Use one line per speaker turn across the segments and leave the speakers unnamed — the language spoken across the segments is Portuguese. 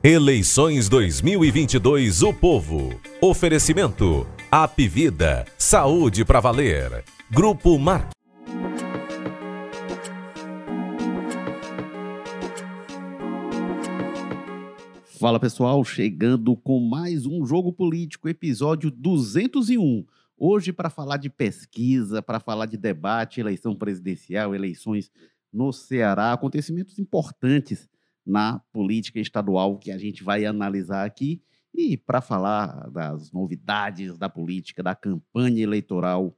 Eleições 2022 O Povo. Oferecimento. Apvida. Saúde para valer. Grupo Mar.
Fala pessoal, chegando com mais um Jogo Político, episódio 201. Hoje, para falar de pesquisa, para falar de debate, eleição presidencial, eleições no Ceará, acontecimentos importantes na política estadual que a gente vai analisar aqui. E para falar das novidades da política, da campanha eleitoral,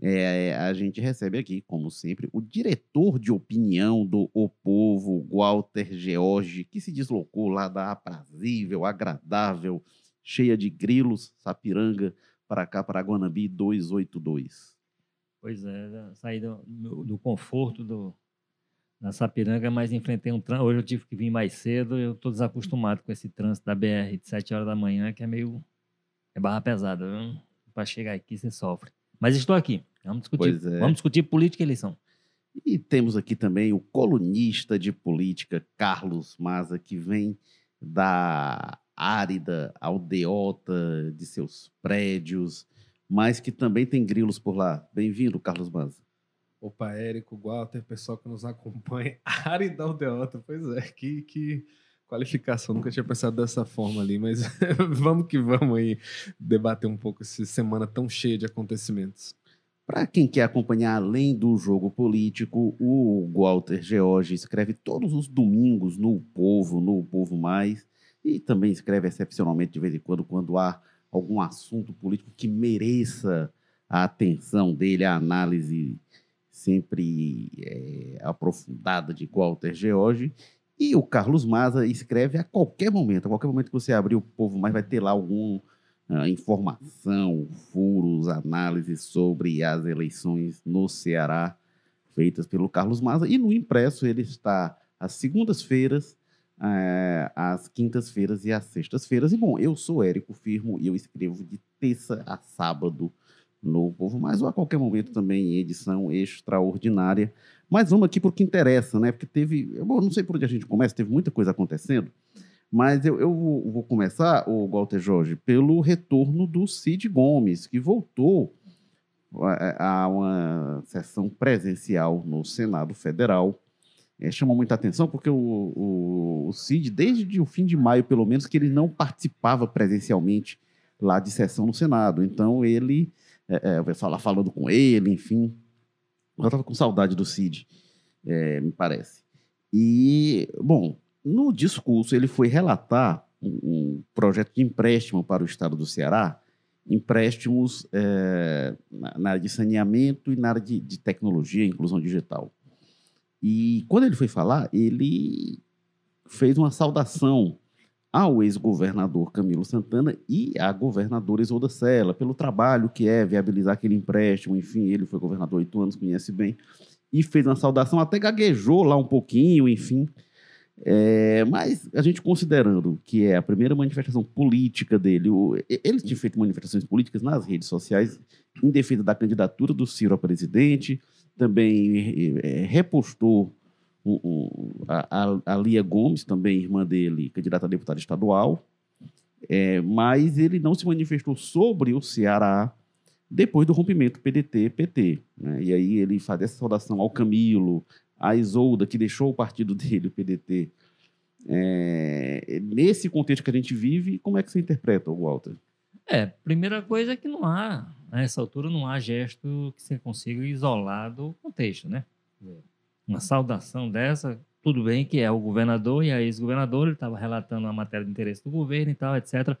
é, a gente recebe aqui, como sempre, o diretor de opinião do O Povo, Walter George, que se deslocou lá da aprazível, agradável, cheia de grilos, Sapiranga, para cá, para Guanabi 282.
Pois é, saí do, do conforto do, na Sapiranga, mas enfrentei um trânsito. Hoje eu tive que vir mais cedo, eu estou desacostumado com esse trânsito da BR de 7 horas da manhã, que é meio. é barra pesada. Para chegar aqui, você sofre. Mas estou aqui. Vamos discutir, é. vamos discutir política e eleição.
E temos aqui também o colunista de política, Carlos Maza, que vem da árida aldeota de seus prédios, mas que também tem grilos por lá. Bem-vindo, Carlos Maza.
Opa, Érico, Walter, pessoal que nos acompanha. Árida aldeota, pois é, que, que qualificação. Nunca tinha pensado dessa forma ali, mas vamos que vamos aí debater um pouco essa semana tão cheia de acontecimentos.
Para quem quer acompanhar além do jogo político, o Walter George escreve todos os domingos no Povo, no Povo Mais, e também escreve excepcionalmente de vez em quando, quando há algum assunto político que mereça a atenção dele, a análise sempre é, aprofundada de Walter George. E o Carlos Maza escreve a qualquer momento, a qualquer momento que você abrir o Povo Mais, vai ter lá algum uh, informação, furos, análises sobre as eleições no Ceará feitas pelo Carlos Maza. E no impresso ele está às segundas-feiras, uh, às quintas-feiras e às sextas-feiras. E bom, eu sou Érico Firmo e eu escrevo de terça a sábado no Povo Mais, ou a qualquer momento também em edição extraordinária. Mas vamos aqui para o que interessa, né? Porque teve. Eu não sei por onde a gente começa, teve muita coisa acontecendo. Mas eu, eu vou começar, o Walter Jorge, pelo retorno do Cid Gomes, que voltou a uma sessão presencial no Senado Federal. É, chamou muita atenção porque o, o, o Cid, desde o fim de maio, pelo menos, que ele não participava presencialmente lá de sessão no Senado. Então, ele, é, é, o pessoal lá falando com ele, enfim, eu estava com saudade do Cid, é, me parece. E, bom, no discurso ele foi relatar um, um projeto de empréstimo para o estado do Ceará, empréstimos é, na, área de saneamento e na área de, de tecnologia, inclusão digital. E quando ele foi falar, ele fez uma saudação ao ex-governador Camilo Santana e à governadora Isolda Sela, pelo trabalho que é viabilizar aquele empréstimo. Enfim, ele foi governador oito anos, conhece bem, e fez uma saudação, até gaguejou lá um pouquinho, enfim. É, mas a gente considerando que é a primeira manifestação política dele, o, ele tinha feito manifestações políticas nas redes sociais em defesa da candidatura do Ciro a presidente, também é, repostou o, o, a, a, Lia Gomes, também irmã dele, candidata a deputada estadual, é, mas ele não se manifestou sobre o Ceará depois do rompimento PDT-PT. Né? E aí ele faz essa saudação ao Camilo, a Isolda, que deixou o partido dele, o PDT. É, nesse contexto que a gente vive, como é que você interpreta, Walter?
É, primeira coisa é que não há, a essa altura, não há gesto que você consiga isolar do contexto, né? Uma saudação dessa, tudo bem que é o governador e a ex-governadora, ele estava relatando a matéria de interesse do governo e tal, etc.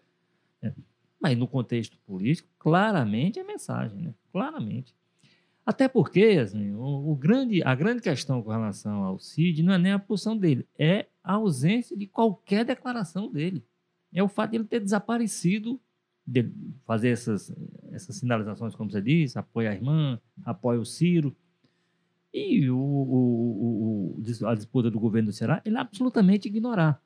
É. Mas no contexto político, claramente é mensagem, né? Claramente. Até porque, assim, o, o, grande, a grande questão com relação ao CID não é nem a posição dele, é a ausência de qualquer declaração dele. É o fato de ele ter desaparecido, de fazer essas, essas sinalizações, como você disse, apoia a irmã, apoia o Ciro, e o, o, o, a disputa do governo do Ceará, ele absolutamente ignorar.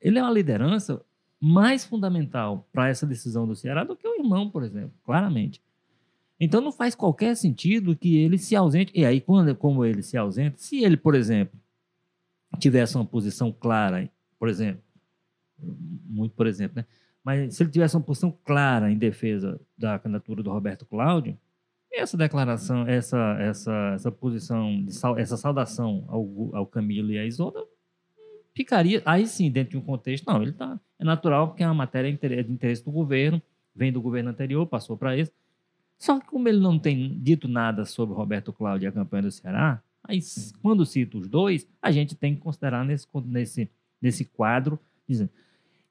Ele é uma liderança mais fundamental para essa decisão do Ceará do que o irmão, por exemplo, claramente. Então não faz qualquer sentido que ele se ausente. E aí, quando, como ele se ausenta, se ele, por exemplo, tivesse uma posição clara, por exemplo, muito, por exemplo, né? Mas se ele tivesse uma posição clara em defesa da candidatura do Roberto Cláudio, essa declaração, essa, essa, essa posição, essa saudação ao, ao Camilo e à Isolda ficaria, aí sim, dentro de um contexto, não, ele tá, é natural porque é uma matéria de interesse do governo, vem do governo anterior, passou para esse. Só que como ele não tem dito nada sobre Roberto Cláudio e a campanha do Ceará, aí quando cita os dois, a gente tem que considerar nesse, nesse, nesse quadro, dizendo,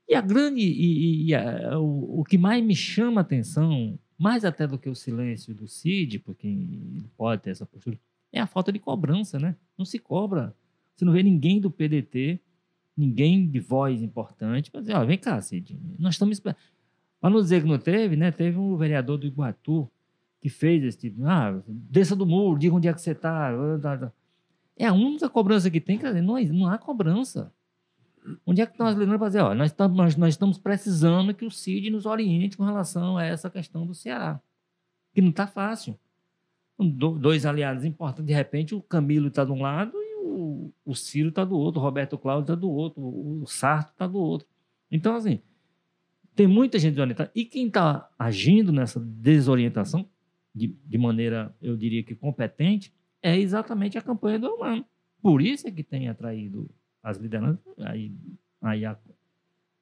e a grande, e, e a, o, o que mais me chama a atenção, mais até do que o silêncio do Cid, porque ele pode ter essa postura, é a falta de cobrança, né? Não se cobra. Você não vê ninguém do PDT, ninguém de voz importante, para dizer, ó, vem cá, Cid, nós estamos esperando. Para não dizer que não teve, né? Teve um vereador do Iguatu que fez esse tipo, ah, desça do muro, diga onde é que você está. É a única cobrança que tem, quer dizer, não, não há cobrança. Onde é que nós lembramos para dizer, ó, nós estamos, nós, estamos precisando que o CID nos oriente com relação a essa questão do Ceará, que não está fácil. dois aliados importantes, de repente o Camilo está de um lado e o, o Ciro está do outro, o Roberto Cláudio está do outro, o Sarto está do outro. Então, assim, tem muita gente desorientada. E quem está agindo nessa desorientação, de, de maneira, eu diria que competente, é exatamente a campanha do Humano. Por isso é que tem atraído as lideranças, aí, aí há,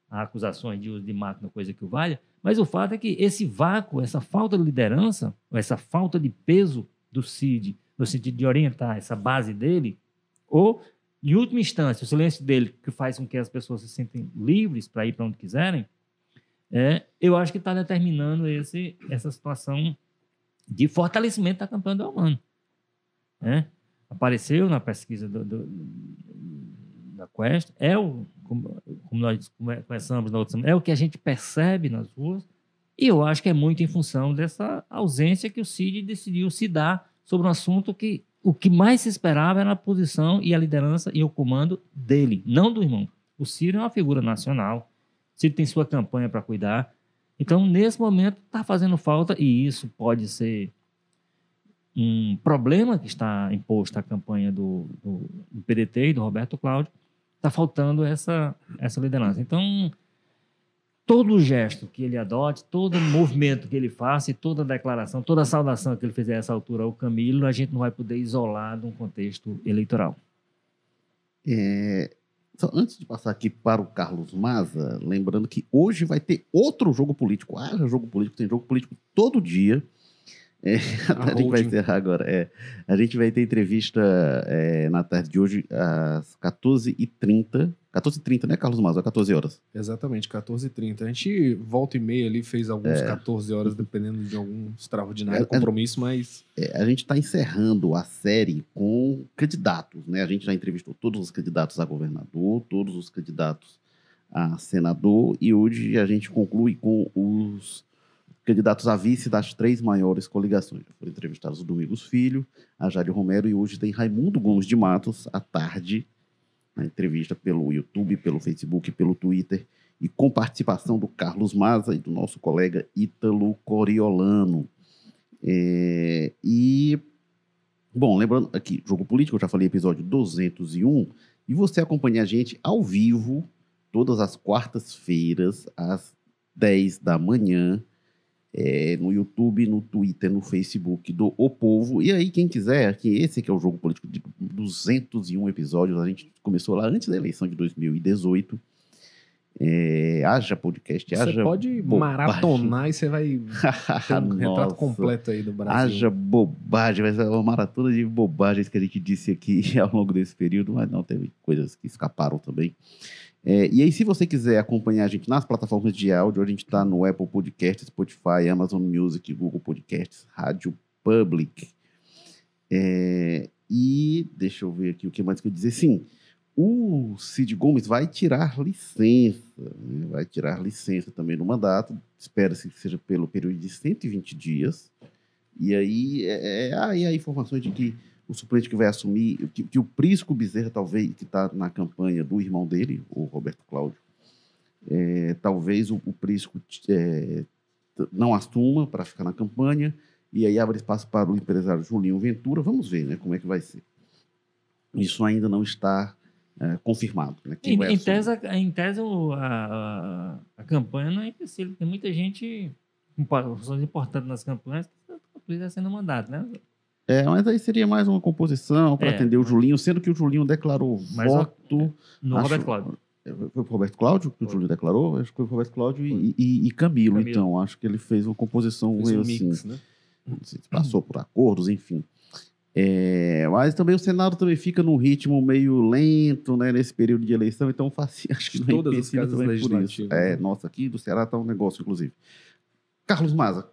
há acusações de uso de máquina, coisa que o valha, mas o fato é que esse vácuo, essa falta de liderança, essa falta de peso do CID, no sentido de orientar essa base dele, ou, em última instância, o silêncio dele, que faz com que as pessoas se sentem livres para ir para onde quiserem, é, eu acho que está determinando esse, essa situação de fortalecimento da campanha do Almano. Né? Apareceu na pesquisa do, do, da Quest, é o, como, como nós começamos na outra semana, é o que a gente percebe nas ruas, e eu acho que é muito em função dessa ausência que o Cid decidiu se dar sobre um assunto que o que mais se esperava era a posição e a liderança e o comando dele, não do irmão. O Ciro é uma figura nacional, o Ciro tem sua campanha para cuidar. Então, nesse momento, está fazendo falta, e isso pode ser um problema que está imposto à campanha do, do, do PDT e do Roberto Cláudio, está faltando essa, essa liderança. Então, todo gesto que ele adote, todo movimento que ele faça e toda declaração, toda saudação que ele fizer a essa altura ao Camilo, a gente não vai poder isolar de um contexto eleitoral.
É, antes de passar aqui para o Carlos Maza, lembrando que hoje vai ter outro jogo político. Ah, jogo político, tem jogo político todo dia. É, a, a gente vai encerrar agora. É, a gente vai ter entrevista é, na tarde de hoje às 14h30. 14h30, né, Carlos Mazo? Às 14 horas.
Exatamente, 14h30. A gente volta e meia ali, fez alguns é. 14 horas, dependendo de algum extraordinário é, é, compromisso, mas.
a gente está encerrando a série com candidatos, né? A gente já entrevistou todos os candidatos a governador, todos os candidatos a senador, e hoje a gente conclui com os candidatos a vice das três maiores coligações. Foram entrevistados o Domingos Filho, a Jário Romero e hoje tem Raimundo Gomes de Matos, à tarde, na entrevista pelo YouTube, pelo Facebook, pelo Twitter, e com participação do Carlos Maza e do nosso colega Ítalo Coriolano. É, e, bom, lembrando aqui, Jogo Político, eu já falei episódio 201, e você acompanha a gente ao vivo, todas as quartas-feiras, às 10 da manhã, é, no YouTube, no Twitter, no Facebook do O Povo. E aí, quem quiser, que esse aqui é o Jogo Político de 201 episódios, a gente começou lá antes da eleição de 2018. É, haja podcast, haja.
Você pode bobagem. maratonar e você vai ter um retrato completo aí do Brasil.
Haja bobagem, vai ser uma maratona de bobagens que a gente disse aqui ao longo desse período, mas não, teve coisas que escaparam também. É, e aí, se você quiser acompanhar a gente nas plataformas de áudio, a gente está no Apple Podcasts, Spotify, Amazon Music, Google Podcasts, Rádio Public. É, e deixa eu ver aqui o que mais que eu dizer. Sim, o Cid Gomes vai tirar licença, né? vai tirar licença também no mandato. Espera-se que seja pelo período de 120 dias. E aí, é, é, aí há informações de que o suplente que vai assumir, que, que o Prisco Bezerra, talvez, que está na campanha do irmão dele, o Roberto Cláudio, é, talvez o, o Prisco é, não assuma para ficar na campanha, e aí abre espaço para o empresário Julinho Ventura. Vamos ver né, como é que vai ser. Isso ainda não está é, confirmado. Né,
Em, em tese, a- em tese a, a, a campanha não é empecilho. Tem muita gente com posições importantes nas campanhas que está sendo mandado, né?
É, mas aí seria mais uma composição para
É.
atender o Julinho, sendo que o Julinho declarou voto.
No
Acho-
Roberto Cláudio.
Foi o Roberto Cláudio que o. Julinho declarou? Acho que foi o Roberto Cláudio e, e- e Camilo,
Camilo.
então. Acho que ele fez uma composição
Fez
meio
um
assim.
mix, né?
passou por acordos, enfim. É, mas também o Senado também fica num ritmo meio lento, né, nesse período de eleição, então acho que não é
Todas as casas
também por isso. É,
né?
nossa, aqui do Ceará tá um negócio, inclusive. Carlos Maza,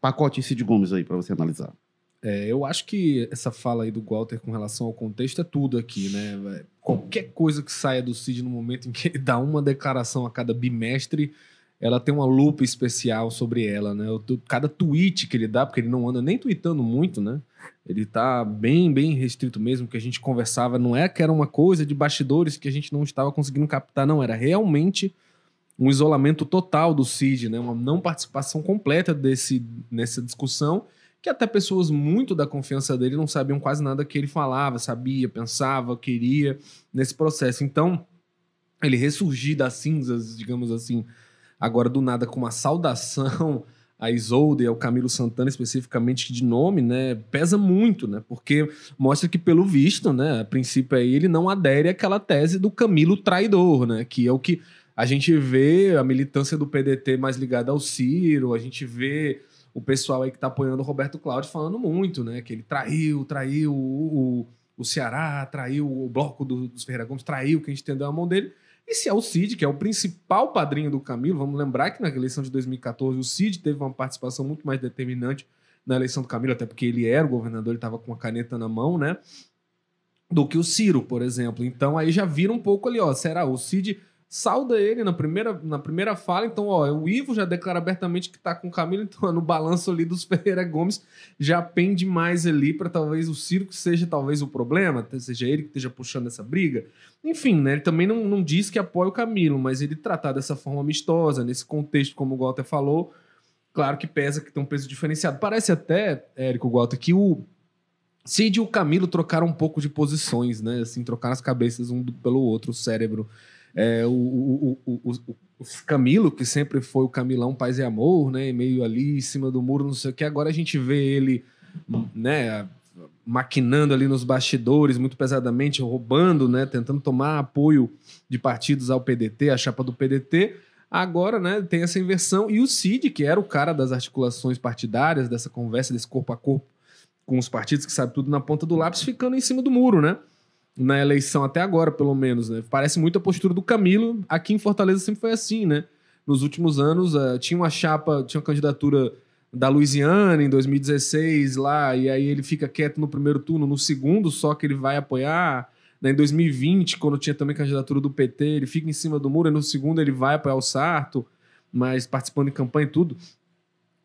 pacote Cid Gomes aí para você analisar.
É, eu acho que essa fala aí do Walter com relação ao contexto é tudo aqui, né? Qualquer coisa que saia do Cid no momento em que ele dá uma declaração a cada bimestre, ela tem uma lupa especial sobre ela, né? Cada tweet que ele dá, porque ele não anda nem tweetando muito, né? Ele tá bem, bem restrito mesmo, que a gente conversava, não é que era uma coisa de bastidores que a gente não estava conseguindo captar, não, era realmente um isolamento total do Cid, né? Uma não participação completa desse, nessa discussão, que até pessoas muito da confiança dele não sabiam quase nada que ele falava, sabia, pensava, queria nesse processo. Então, ele ressurgir das cinzas, digamos assim, agora do nada com uma saudação a Isolde e ao Camilo Santana especificamente de nome, né, pesa muito, né, porque mostra que pelo visto, né, a princípio aí ele não adere àquela tese do Camilo traidor, né, que é o que a gente vê a militância do PDT mais ligada ao Ciro, a gente vê o pessoal aí que tá apoiando o Roberto Cláudio falando muito, né, que ele traiu, traiu o, o, o Ceará, traiu o bloco do- dos Ferreira Gomes, traiu quem estendeu a mão dele. E se é o Cid, que é o principal padrinho do Camilo, vamos lembrar que na eleição de 2014 o Cid teve uma participação muito mais determinante na eleição do Camilo, até porque ele era o governador, ele estava com a caneta na mão, né? Do que o Ciro, por exemplo. Então aí já vira um pouco ali, ó. Será? O Cid sauda ele na primeira, na primeira fala, então, ó, o Ivo já declara abertamente que tá com o Camilo, então no balanço ali dos Ferreira Gomes já pende mais ali para talvez o que seja talvez o problema, seja ele que esteja puxando essa briga. Enfim, né? Ele também não, não diz que apoia o Camilo, mas ele tratar dessa forma amistosa, nesse contexto, como o Walter falou, claro que pesa, que tem um peso diferenciado. Parece até, Érico Walter, que o Cid e o Camilo trocaram um pouco de posições, né? Assim, trocaram as cabeças um pelo outro, o cérebro. É, o, o, o, o, Camilo, que sempre foi o Camilão Paz e Amor, né? Meio ali em cima do muro, não sei o que. Agora a gente vê ele, né? Maquinando ali nos bastidores, muito pesadamente, roubando, né? Tentando tomar apoio de partidos ao PDT, a chapa do PDT. Agora, né, tem essa inversão. E o Cid, que era o cara das articulações partidárias, dessa conversa, desse corpo a corpo com os partidos que sabe tudo na ponta do lápis, ficando em cima do muro, né? Na eleição até agora, pelo menos, né? Parece muito a postura do Camilo. Aqui em Fortaleza sempre foi assim, né? Nos últimos anos, eh, tinha uma chapa, tinha uma candidatura da Louisiana em 2016 lá, e aí ele fica quieto no primeiro turno, no segundo só que ele vai apoiar. Né, em 2020, quando tinha também candidatura do PT, ele fica em cima do muro, e no segundo ele vai apoiar o Sarto, mas participando de campanha e tudo.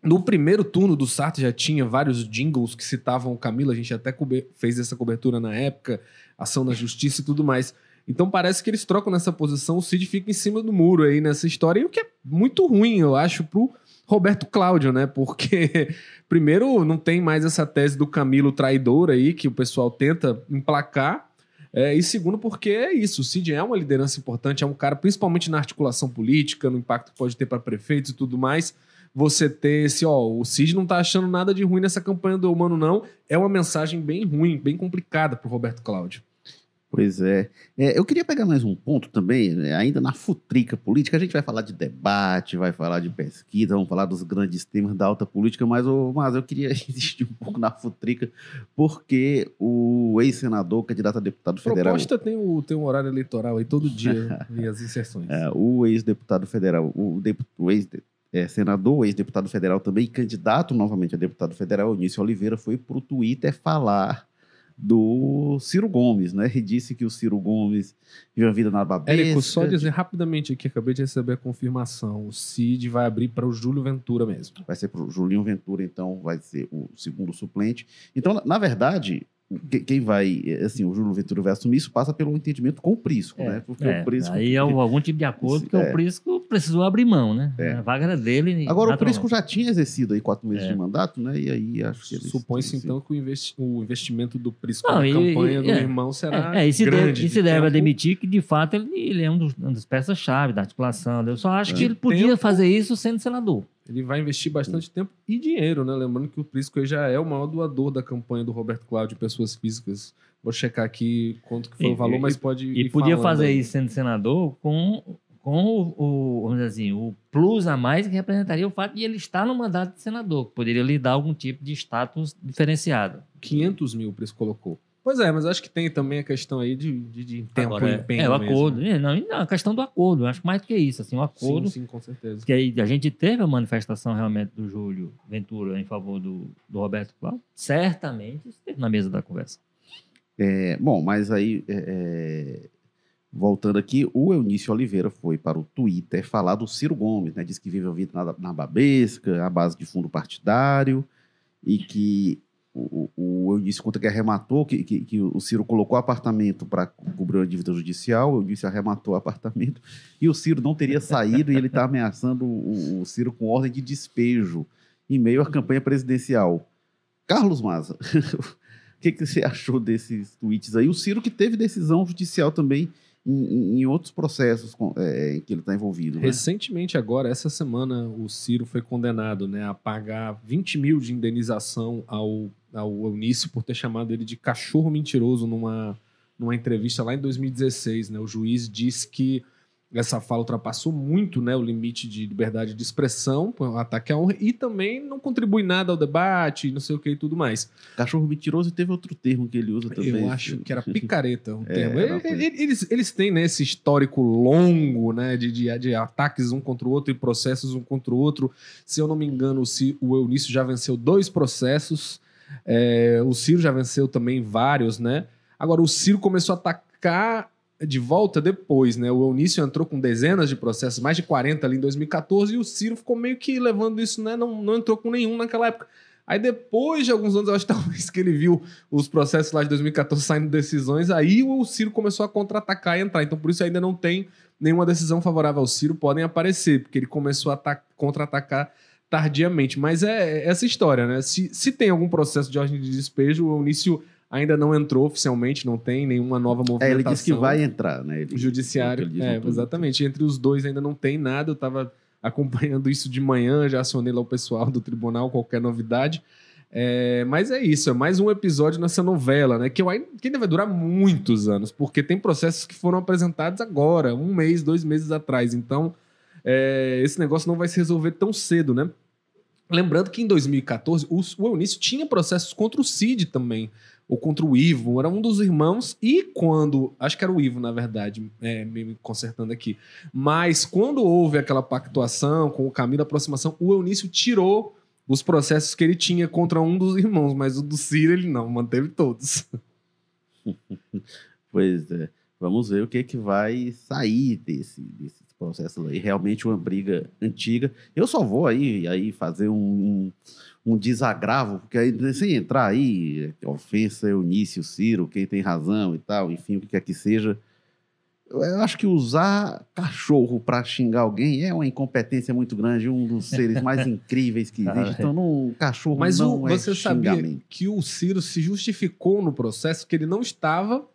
No primeiro turno do Sarto já tinha vários jingles que citavam o Camilo, a gente até fez essa cobertura na época, ação na justiça e tudo mais. Então parece que eles trocam nessa posição, o Cid fica em cima do muro aí nessa história, e o que é muito ruim, eu acho, pro Roberto Cláudio, né? Porque, primeiro, não tem mais essa tese do Camilo traidor aí, que o pessoal tenta emplacar. É, e segundo, porque é isso, o Cid é uma liderança importante, é um cara, principalmente na articulação política, no impacto que pode ter para prefeitos e tudo mais. Você ter esse, ó, o Cid não tá achando nada de ruim nessa campanha do Humano, não. É uma mensagem bem ruim, bem complicada pro Roberto Cláudio.
Pois é. É, Eu queria pegar mais um ponto também, né, ainda na futrica política. A gente vai falar de debate, vai falar de pesquisa, vamos falar dos grandes temas da alta política, mas, ô, mas eu queria insistir um pouco na futrica, porque o ex-senador, candidato a deputado federal.
Proposta tem, o, tem um horário eleitoral aí todo dia e as inserções.
É, o ex-deputado federal, o, o ex-senador, o ex-deputado federal também, candidato novamente a deputado federal, Eunício Oliveira, foi para o Twitter falar do Ciro Gomes, né? E disse que o Ciro Gomes vive a vida na babesca.
Érico, só dizer rapidamente aqui, acabei de receber a confirmação. O Cid vai abrir para o Júlio Ventura mesmo.
Vai ser para o Julinho Ventura, então vai ser o segundo suplente. Então, na, verdade, quem vai, assim, o Júlio Ventura vai assumir isso passa pelo entendimento com o Prisco,
É,
né? Porque
É,
o Prisco.
aí é algum tipo de acordo, porque
É.
o Prisco precisou abrir mão, né?
É.
A vaga era dele.
Agora o. Prisco já tinha exercido aí quatro meses
É.
de mandato, né? E aí acho que ele
Supõe-se então que o, investi- o investimento do Prisco
Não,
na
e-
campanha
e-
do
é.
irmão será
É, é, e se
grande.
deve, e
de
se deve
tempo.
admitir que, de fato, ele, ele é um dos, uma das peças-chave da articulação. Eu só acho
É.
que ele podia
Tempo.
fazer isso sendo senador.
Ele vai investir bastante tempo e dinheiro, né? Lembrando que o Prisco já é o maior doador da campanha do Roberto Cláudio de pessoas físicas. Vou checar aqui quanto que foi
E-
o valor,
e-
mas pode
E podia
falando
fazer isso sendo senador com, com o, o- vamos dizer assim, o plus a mais que representaria o fato de ele estar no mandato de senador, que poderia lhe dar algum tipo de status diferenciado.
500 mil o Prisco colocou. Pois é, mas acho que tem também a questão aí de, de, de tempo
Agora,
e
é,
empenho
é o
mesmo.
acordo. É, Não, não, a questão do acordo. Acho mais do que isso. Assim, o acordo
Sim, sim, com certeza.
que aí a gente teve a manifestação realmente do Júlio Ventura em favor do, do Roberto Cláudio, certamente esteve na mesa da conversa.
É, bom, mas aí, é, é, voltando aqui, o Eunício Oliveira foi para o Twitter falar do Ciro Gomes, né? Diz que vive a vida na, na babesca, à base de fundo partidário, e que o, o, Eunício conta que arrematou, que, que, que o Ciro colocou apartamento para cobrir uma dívida judicial, o Eunício arrematou o apartamento, e o Ciro não teria saído, e ele está ameaçando o, o Ciro com ordem de despejo em meio à campanha presidencial. Carlos Maza, o que, que você achou desses tweets aí? O Ciro que teve decisão judicial também em, em- outros processos com- é, em que ele está envolvido. Né?
Recentemente, agora, essa semana, o Ciro foi condenado né, a pagar 20 mil de indenização ao, ao Eunício por ter chamado ele de cachorro mentiroso numa, numa entrevista lá em 2016. Né? O juiz disse que essa fala ultrapassou muito né, o limite de liberdade de expressão, um ataque à honra, e também não contribui nada ao debate, não sei o que e tudo mais.
Cachorro mentiroso e teve outro termo que ele usa também.
Eu acho que era picareta o
É,
termo. Eles, eles têm né, esse histórico longo né, de, de, de ataques um contra o outro e processos um contra o outro. Se eu não me engano, o, Ci- o Eunício já venceu dois processos. é, o Ciro já venceu também vários, né? Agora, o Ciro começou a atacar de volta depois, né? O Eunício entrou com dezenas de processos, mais de 40 ali em 2014, e o Ciro ficou meio que levando isso, né? Não, não entrou com nenhum naquela época. Aí depois de alguns anos, eu acho que talvez que ele viu os processos lá de 2014 saindo decisões, aí o Ciro começou a contra-atacar e entrar. Então, por isso ainda não tem nenhuma decisão favorável ao Ciro, podem aparecer, porque ele começou a ata- contra-atacar tardiamente. Mas é essa história, né? Se, se tem algum processo de ordem de despejo, o Eunício ainda não entrou oficialmente, não tem nenhuma nova
É,
movimentação.
ele disse que vai entrar, né? Ele-
O judiciário. É, exatamente. Entre os dois ainda não tem nada. Eu estava acompanhando isso de manhã, já acionei lá o pessoal do tribunal, qualquer novidade. É, mas é isso, é mais um episódio nessa novela, né? Que, eu, ainda- que ainda vai durar muitos anos, porque tem processos que foram apresentados agora, um mês, dois meses atrás. Então, é, esse negócio não vai se resolver tão cedo, né? Lembrando que em 2014 o, o Eunício tinha processos contra o Cid também, ou contra o Ivo, era um dos irmãos, e quando. Acho que era o Ivo, na verdade, é, me consertando aqui. Mas quando houve aquela pactuação com o caminho da aproximação, o Eunício tirou os processos que ele tinha contra um dos irmãos, mas o do Ciro ele não, manteve todos.
Pois é. Vamos ver o que, que vai sair desse, desses processos aí. Realmente uma briga antiga. Eu só vou aí, aí fazer um, um desagravo, porque aí, sem entrar aí, é, ofensa, Eunício, Ciro, quem tem razão e tal, enfim, o que quer que seja. Eu acho que usar cachorro para xingar alguém é uma incompetência muito grande, um dos seres mais incríveis que existe. Então, não, cachorro
Mas
não
o-
é
você sabia que o Ciro se justificou no processo que ele não estava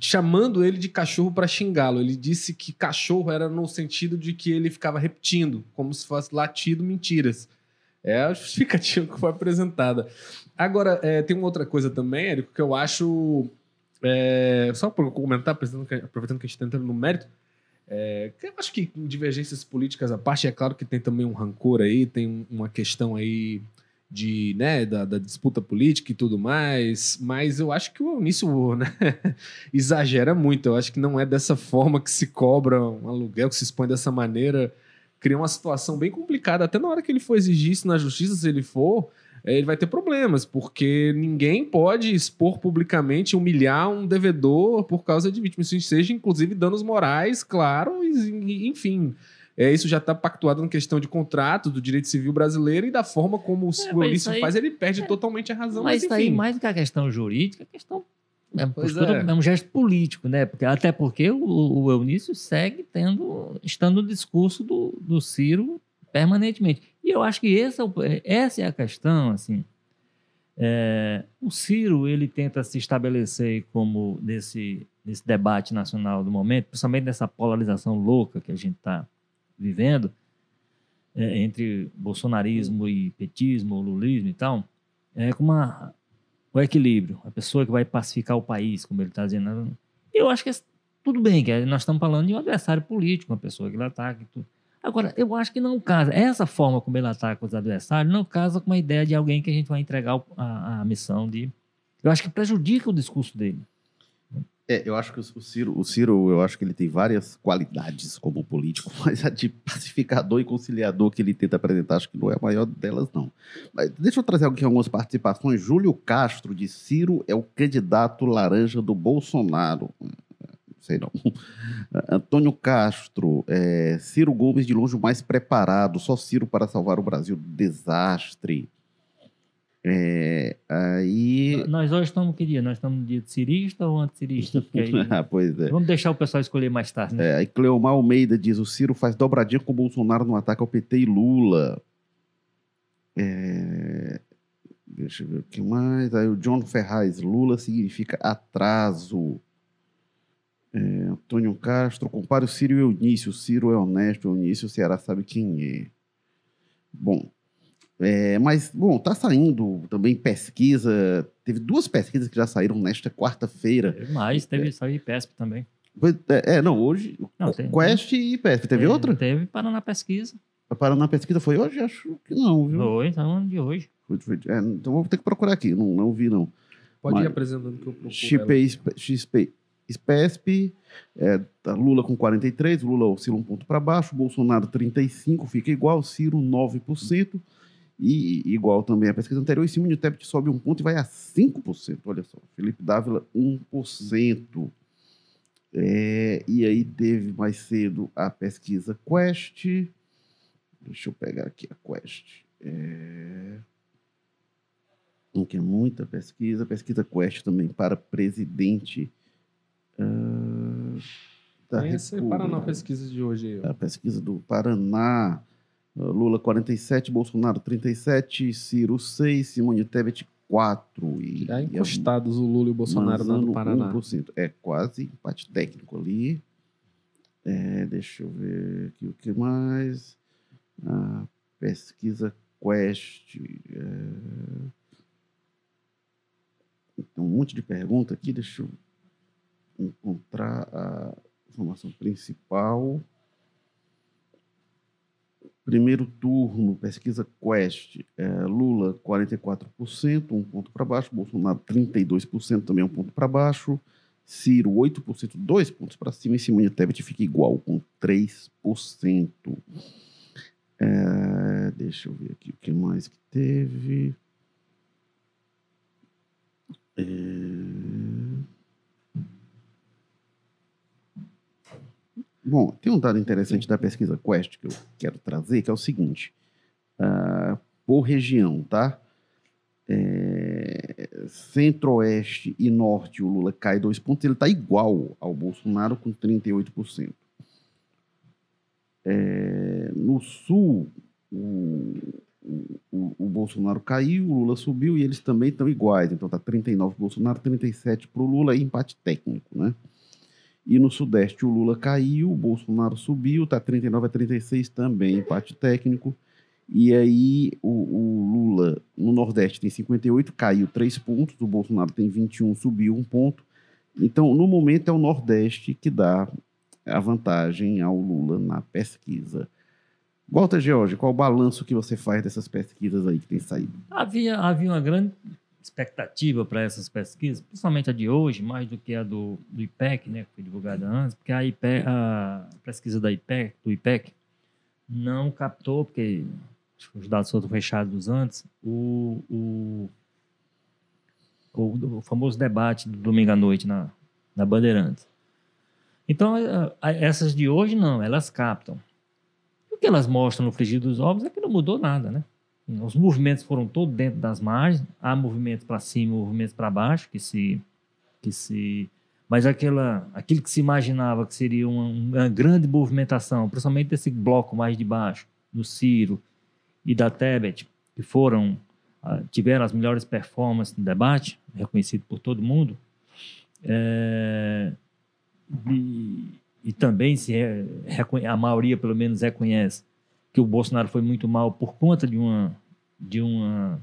chamando ele de cachorro para xingá-lo. Ele disse que cachorro era no sentido de que ele ficava repetindo, como se fosse latido mentiras. É a justificativa que foi apresentada. Agora, é, tem uma outra coisa também, Érico, que eu acho. é, só para comentar, aproveitando que, a gente está entrando no mérito, é, eu acho que divergências políticas à parte, é claro que tem também um rancor aí, tem uma questão aí de, né, da, da disputa política e tudo mais, mas eu acho que o Eunício né, exagera muito. Eu acho que não é dessa forma que se cobra um aluguel, que se expõe dessa maneira. Cria uma situação bem complicada. Até na hora que ele for exigir isso na justiça, se ele for, eh, ele vai ter problemas, porque ninguém pode expor publicamente, humilhar um devedor por causa de vítima. Isso seja, inclusive, danos morais, claro, e, enfim. é, isso já está pactuado na questão de contrato, do direito civil brasileiro e da forma como o
É, aí-
faz, ele perde
é.
totalmente a razão.
Mas
Mas,
isso aí,
enfim,
mais do que a questão jurídica, a questão. É, postura-
é.
é um gesto político, né? Porque, até porque o, o Eunício segue tendo, estando no discurso do, do Ciro permanentemente. E eu acho que esse é o- essa é a questão, assim. É, o Ciro, ele tenta se estabelecer como nesse, nesse debate nacional do momento, principalmente nessa polarização louca que a gente está vivendo, é, entre bolsonarismo e petismo, lulismo e tal, é com uma, o equilíbrio, a pessoa que vai pacificar o país, como ele está dizendo. Eu acho que é- tudo bem, que nós estamos falando de um adversário político, uma pessoa que ele ataca e tudo. Agora, eu acho que não casa. Essa forma como ele ataca os adversários não casa com a ideia de alguém que a gente vai entregar a, a missão de. Eu acho que prejudica o discurso dele.
É, eu acho que o Ciro, o Ciro, eu acho que ele tem várias qualidades como político, mas a de pacificador e conciliador que ele tenta apresentar, acho que não é a maior delas, não. Mas deixa eu trazer aqui algumas participações. Júlio Castro, de Ciro, é o candidato laranja do Bolsonaro. Não sei não. Antônio Castro, é, Ciro Gomes, de longe o mais preparado, só Ciro para salvar o Brasil do desastre. É, aí.
Nós hoje estamos que dia? Nós estamos no dia de cirista ou anticirista? Aí-
Ah, pois é.
Vamos deixar o pessoal escolher mais tarde, né?
É, aí Cleomar Almeida diz: o Ciro faz dobradinha com o Bolsonaro no ataque ao PT e Lula. É, deixa eu ver o que mais. Aí o John Ferraz: Lula significa atraso. É, Antônio Castro: compare o Ciro e o Eunício. O Ciro é honesto, o Eunício, o Ceará sabe quem é. Bom. É, mas, bom, tá saindo também pesquisa. Teve duas pesquisas que já saíram nesta quarta-feira.
Teve mais, teve saiu IPESP também.
É, é, não, hoje.
Não, tem-
Quest e PESP. Teve
É,
outra?
Teve Paraná Pesquisa.
A Paraná Pesquisa foi hoje? Acho que não, viu?
Foi, tá ano de hoje.
Foi- foi- é, então vou ter que procurar aqui. Não, não vi, não.
pode ir
mas-
apresentando que eu procuro.
XP, XP, XP SPESP, é, tá Lula com 43, Lula oscila um ponto para baixo, Bolsonaro 35, fica igual, Ciro 9%, e igual também a pesquisa anterior, e Simone Tebet sobe um ponto e vai a 5%, olha só, Felipe Dávila 1%. É, e aí teve mais cedo a pesquisa Quest, deixa eu pegar aqui a Quest, é... um que é muita pesquisa, pesquisa Quest também para presidente ah, da
esse Paraná. Pesquisa de hoje ó.
A pesquisa do Paraná. Lula 47, Bolsonaro 37, Ciro 6, Simone Tebet 4. E,
Já
e a
encostados o Lula e o Bolsonaro lá no Paraná.
1%. É quase empate técnico ali. É, deixa eu ver aqui o que mais. A pesquisa Quest. é, Tem um monte de pergunta aqui, deixa eu encontrar a informação principal. Primeiro turno, pesquisa Quest, é, Lula 44%, um ponto para baixo, Bolsonaro 32%, também um ponto para baixo, Ciro 8%, dois pontos para cima, e Simone Tebet fica igual, com 3%. É, deixa eu ver aqui o que mais que teve. É... Bom, tem um dado interessante da pesquisa Quest que eu quero trazer, que é o seguinte: ah, por região, tá? É, Centro-Oeste e Norte, o Lula cai dois pontos, ele está igual ao Bolsonaro com 38%. É, no Sul, o, o, o Bolsonaro caiu, o Lula subiu e eles também estão iguais. Então tá 39 para Bolsonaro, 37 para o Lula e empate técnico, né? E no Sudeste o Lula caiu, o Bolsonaro subiu, tá 39 a 36 também, empate técnico. E aí o, o Lula no Nordeste tem 58, caiu 3 pontos, o Bolsonaro tem 21, subiu um ponto. Então, no momento é o Nordeste que dá a vantagem ao Lula na pesquisa. Walter George, qual o balanço que você faz dessas pesquisas aí que tem saído?
Havia, havia uma grande expectativa para essas pesquisas, principalmente a de hoje, mais do que a do, do IPEC, né, que foi divulgada antes, porque a, IPEC, a pesquisa da IPEC, do IPEC não captou, porque os dados foram fechados antes, o, o, o, o famoso debate do domingo à noite na, na Bandeirantes. Então, essas de hoje não, elas captam. O que elas mostram no frigir dos ovos é que não mudou nada, né? Os movimentos foram todos dentro das margens, há movimentos para cima, movimentos para baixo, que se, que se, mas aquela, aquilo que se imaginava que seria uma, uma grande movimentação, principalmente desse bloco mais de baixo, do Ciro e da Tebet, que foram ah, tiveram as melhores performances no debate, reconhecido por todo mundo, é, e, e, também se a maioria pelo menos reconhece que o Bolsonaro foi muito mal por conta de uma de uma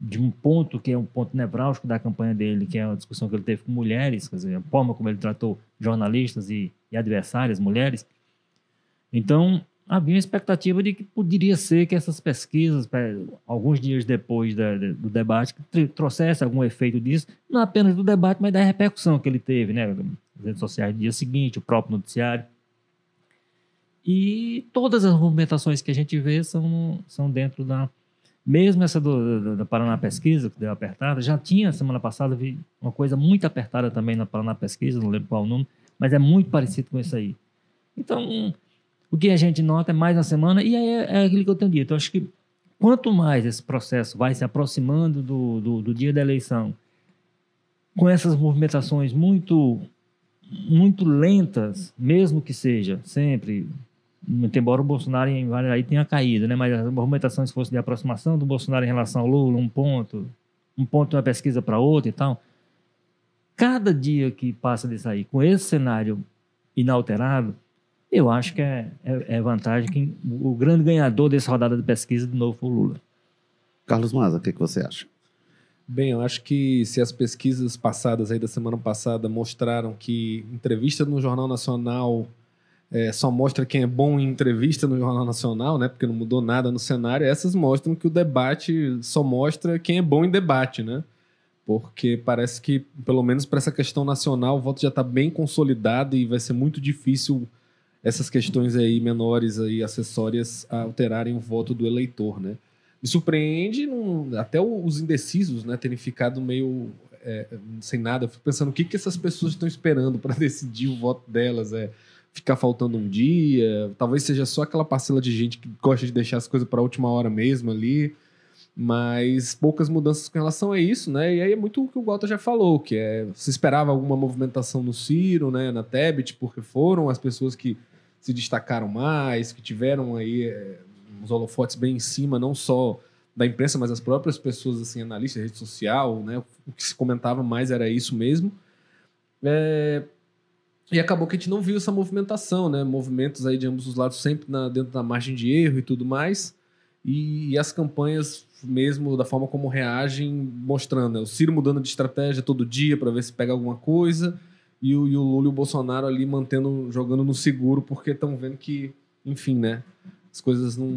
de um ponto que é um ponto nevrálgico da campanha dele, que é a discussão que ele teve com mulheres, quer dizer, a forma como ele tratou jornalistas e, e adversárias, mulheres. Então, havia uma expectativa de que poderia ser que essas pesquisas, alguns dias depois da, do debate, trouxesse algum efeito disso, não apenas do debate, mas da repercussão que ele teve, né? As redes sociais no dia seguinte, o próprio noticiário. E todas as movimentações que a gente vê são, são dentro da. Mesmo essa do, do, da Paraná Pesquisa, que deu apertada, já tinha semana passada vi uma coisa muito apertada também na Paraná Pesquisa, não lembro qual o número, mas é muito parecido com isso aí. Então, o que a gente nota é mais na semana, e é, é aquilo que eu tenho dito. Eu acho que quanto mais esse processo vai se aproximando do, do, do dia da eleição, com essas movimentações muito muito lentas, mesmo que seja sempre embora o Bolsonaro em aí tenha caído, né? Mas as movimentações fossem de aproximação do Bolsonaro em relação ao Lula, um ponto, um ponto de uma pesquisa para outra e tal. Cada dia que passa disso aí, com esse cenário inalterado, eu acho que é, é, é vantagem que o grande ganhador dessa rodada de pesquisa de novo foi o Lula.
Carlos Maza, o que, que você acha?
Bem, eu acho que se as pesquisas passadas aí da semana passada mostraram que entrevista no Jornal Nacional é, só mostra quem é bom em entrevista no Jornal Nacional, né? Porque não mudou nada no cenário. Essas mostram que o debate só mostra quem é bom em debate, né? Porque parece que, pelo menos para essa questão nacional, o voto já está bem consolidado e vai ser muito difícil essas questões aí menores aí acessórias alterarem o voto do eleitor, né? Me surpreende num, até os indecisos, né, terem ficado meio é, sem nada. Eu fico pensando o que, que essas pessoas estão esperando para decidir o voto delas. É, ficar faltando um dia, talvez seja só aquela parcela de gente que gosta de deixar as coisas para a última hora mesmo ali, mas poucas mudanças com relação a isso, né? E aí é muito o que o Walter já falou, que é se esperava alguma movimentação no Ciro, né, na Tebet, porque foram as pessoas que se destacaram mais, que tiveram aí é, os holofotes bem em cima, não só da imprensa, mas as próprias pessoas assim, analistas, rede social, né? O que se comentava mais era isso mesmo. É, e acabou que a gente não viu essa movimentação, né? Movimentos aí de ambos os lados sempre na, dentro da margem de erro e tudo mais. E, e as campanhas, mesmo da forma como reagem, mostrando né? o Ciro mudando de estratégia todo dia para ver se pega alguma coisa. E o, e o Lula e o Bolsonaro ali mantendo, jogando no seguro, porque estão vendo que, enfim, né? As coisas não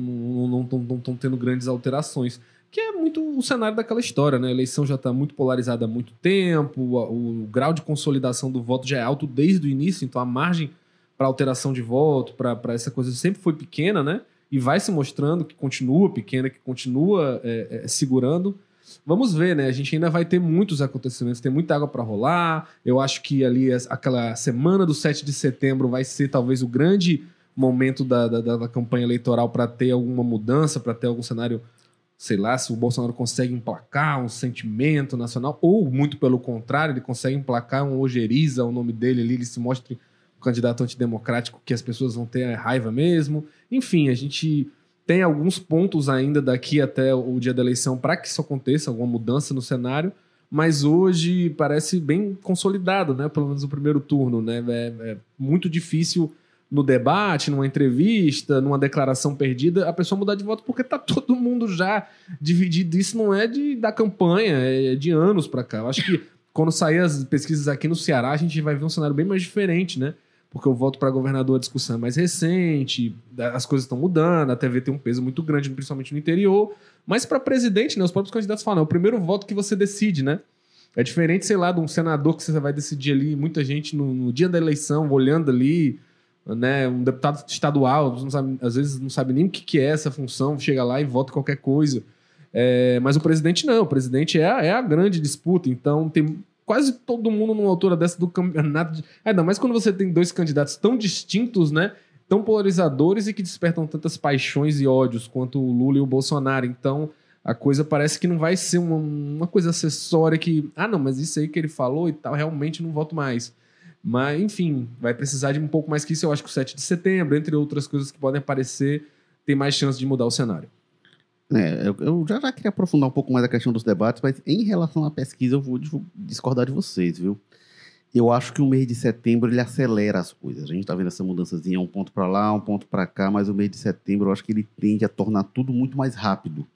estão não, não, tendo grandes alterações que é muito o cenário daquela história, né? A eleição já está muito polarizada há muito tempo, o, o, grau de consolidação do voto já é alto desde o início, então a margem para alteração de voto, para essa coisa sempre foi pequena, né? E vai se mostrando que continua pequena, que continua é, é, segurando. Vamos ver, né? A gente ainda vai ter muitos acontecimentos, tem muita água para rolar. Eu acho que ali aquela semana do 7 de setembro vai ser talvez o grande momento da, da, da campanha eleitoral para ter alguma mudança, para ter algum cenário sei lá, se o Bolsonaro consegue emplacar um sentimento nacional, ou muito pelo contrário, ele consegue emplacar um ojeriza o nome dele ali, ele se mostre um candidato antidemocrático que as pessoas vão ter raiva mesmo. Enfim, a gente tem alguns pontos ainda daqui até o dia da eleição para que isso aconteça, alguma mudança no cenário, mas hoje parece bem consolidado, né? Pelo menos o primeiro turno, né? É, é muito difícil no debate, numa entrevista, numa declaração perdida, a pessoa mudar de voto porque tá todo mundo já dividido. Isso não é de, da campanha, é de anos para cá. Eu acho que quando sair as pesquisas aqui no Ceará, a gente vai ver um cenário bem mais diferente, né? Porque o voto para governador, a discussão é mais recente, as coisas estão mudando, a TV tem um peso muito grande, principalmente no interior. Mas para presidente, né, os próprios candidatos falam, é o primeiro voto que você decide, né? É diferente, sei lá, de um senador que você vai decidir ali, muita gente no, no dia da eleição, olhando ali, né? Um deputado estadual, sabe, às vezes não sabe nem o que, que é essa função, chega lá e vota qualquer coisa. É, mas o presidente não, o presidente é, é a grande disputa, então tem quase todo mundo numa altura dessa do campeonato. De... Ainda mais quando você tem dois candidatos tão distintos, né? tão polarizadores e que despertam tantas paixões e ódios quanto o Lula e o Bolsonaro. Então, a coisa parece que não vai ser uma, uma coisa acessória que, ah, não, mas isso aí que ele falou e tal, realmente não voto mais. Mas, enfim, vai precisar de um pouco mais que isso. Eu acho que o 7 de setembro, entre outras coisas que podem aparecer, tem mais chance de mudar o cenário.
É, eu, já, já queria aprofundar um pouco mais a questão dos debates, mas em relação à pesquisa, eu vou discordar de vocês, viu? Eu acho que o mês de setembro ele acelera as coisas. A gente está vendo essa mudançazinha, um ponto para lá, um ponto para cá, mas o mês de setembro eu acho que ele tende a tornar tudo muito mais rápido.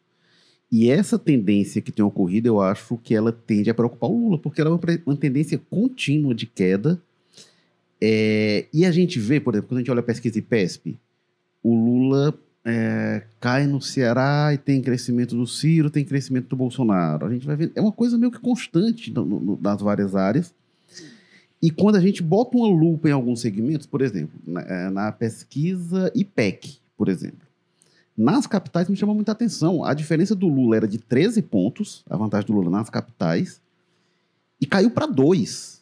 E essa tendência que tem ocorrido, eu acho que ela tende a preocupar o Lula, porque ela é uma tendência contínua de queda. É, e a gente vê, por exemplo, quando a gente olha a pesquisa IPESP, o Lula é, cai no Ceará e tem crescimento do Ciro, tem crescimento do Bolsonaro. A gente vai ver, é uma coisa meio que constante no, no, nas várias áreas. E quando a gente bota uma lupa em alguns segmentos, por exemplo, na, é, na pesquisa IPEC, por exemplo, nas capitais me chama muita atenção. A diferença do Lula era de 13 pontos, a vantagem do Lula nas capitais, e caiu para 2.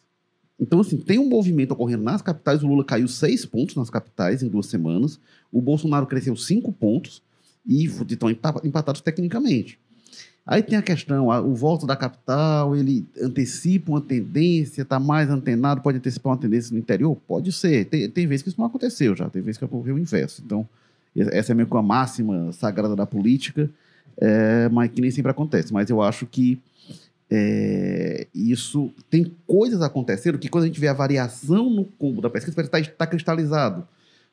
Então, assim, tem um movimento ocorrendo nas capitais. O Lula caiu 6 pontos nas capitais em duas semanas. O Bolsonaro cresceu 5 pontos e estão empatados tecnicamente. Aí tem a questão, o voto da capital, ele antecipa uma tendência, está mais antenado, pode antecipar uma tendência no interior? Pode ser. Tem, tem vezes que isso não aconteceu já, tem vezes que ocorreu o inverso. Então, essa é meio que uma máxima sagrada da política, é, mas que nem sempre acontece. Mas eu acho que é, isso tem coisas acontecendo que quando a gente vê a variação no combo da pesquisa, parece que está tá cristalizado.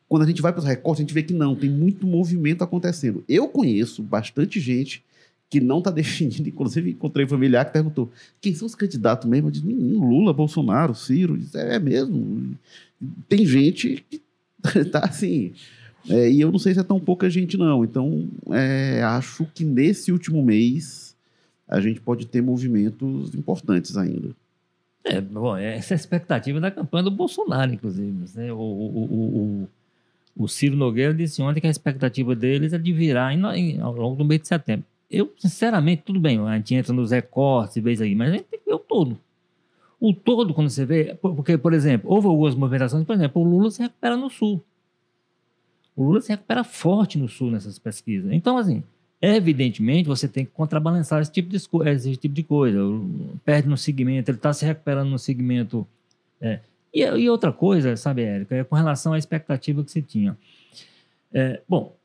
Quando a gente vai para os recortes, a gente vê que não, tem muito movimento acontecendo. Eu conheço bastante gente que não está definindo, inclusive encontrei um familiar que perguntou quem são os candidatos mesmo? Eu disse, Lula, Bolsonaro, Ciro. Disse, é mesmo. Tem gente que está assim, é, e eu não sei se é tão pouca gente, não. Então, é, acho que nesse último mês a gente pode ter movimentos importantes ainda.
É, bom, essa é a expectativa da campanha do Bolsonaro, inclusive. Né? O, o, o, o, Ciro Nogueira disse ontem que a expectativa deles é de virar em, em, ao longo do mês de setembro. Eu, sinceramente, tudo bem, a gente entra nos recortes e vê aí, mas a gente tem que ver o todo. O todo, quando você vê, porque, por exemplo, houve algumas movimentações, por exemplo, o Lula se recupera no Sul. O Lula se recupera forte no Sul nessas pesquisas. Então, assim, evidentemente, você tem que contrabalançar esse tipo de, esse tipo de coisa. Perde no segmento, ele está se recuperando no segmento. É. E, e, outra coisa, sabe, Érica, é com relação à expectativa que se tinha. É, bom,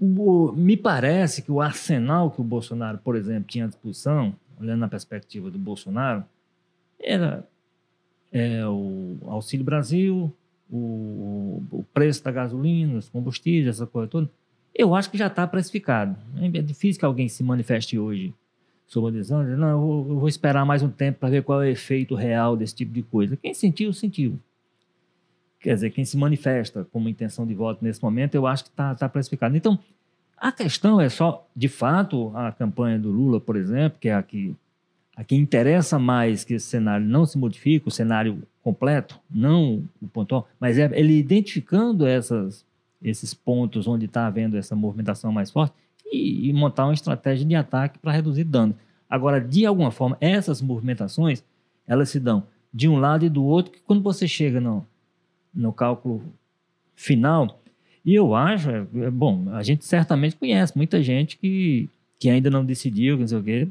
o, me parece que o arsenal que o Bolsonaro, por exemplo, tinha à disposição, olhando na perspectiva do Bolsonaro, era é, o Auxílio Brasil, o, o preço da gasolina, os combustíveis, essa coisa toda, eu acho que já está precificado. É difícil que alguém se manifeste hoje sobre a decisão, não, eu vou, eu vou esperar mais um tempo para ver qual é o efeito real desse tipo de coisa. Quem sentiu, sentiu. Quer dizer, quem se manifesta como intenção de voto nesse momento, eu acho que está tá precificado. Então, a questão é só, de fato, a campanha do Lula, por exemplo, que é a que, a que interessa mais que esse cenário não se modifique, o cenário completo, não o pontual, mas é ele identificando essas, esses pontos onde está havendo essa movimentação mais forte e, e montar uma estratégia de ataque para reduzir dano. Agora, de alguma forma, essas movimentações, elas se dão de um lado e do outro, que quando você chega no, no cálculo final, e eu acho, é, é, bom, a gente certamente conhece muita gente que, que ainda não decidiu, não sei o quê,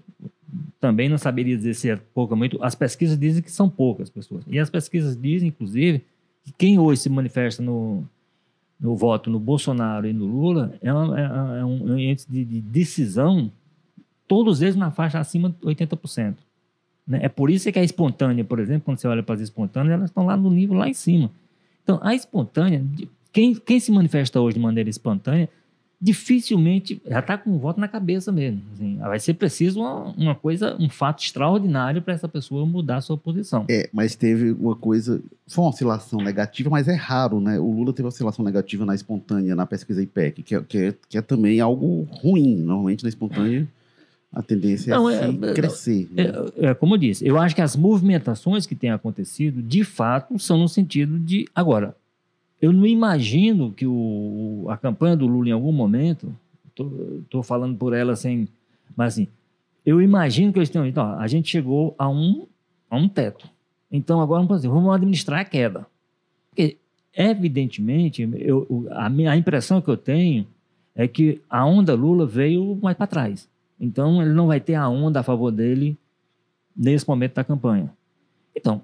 também não saberia dizer se é pouco ou muito. As pesquisas dizem que são poucas pessoas. E as pesquisas dizem, inclusive, que quem hoje se manifesta no, no voto no Bolsonaro e no Lula é, é, é um índice de, de, decisão, todos eles na faixa acima de 80%. Né? É por isso que a espontânea, por exemplo, quando você olha para as espontâneas, elas estão lá no nível lá em cima. Então, a espontânea, quem, quem se manifesta hoje de maneira espontânea, dificilmente já está com o voto na cabeça mesmo. Assim, vai ser preciso uma, uma, coisa, um fato extraordinário para essa pessoa mudar a sua posição.
É, mas teve uma coisa, foi uma oscilação negativa, mas é raro, né? O Lula teve uma oscilação negativa na espontânea, na pesquisa IPEC, que é, que é, que é também algo ruim. Normalmente na espontânea a tendência Não, é, é, crescer.
É, né? é, é, como eu disse, eu acho que as movimentações que têm acontecido, de fato, são no sentido de. Agora, eu não imagino que o, a campanha do Lula, em algum momento, estou falando por ela sem. Mas assim, eu imagino que eles tenham então, a gente chegou a um, a um teto. Então agora vamos, fazer, vamos administrar a queda. Porque evidentemente, eu, a, minha, a impressão que eu tenho é que a onda Lula veio mais para trás. Então, ele não vai ter a onda a favor dele nesse momento da campanha. Então,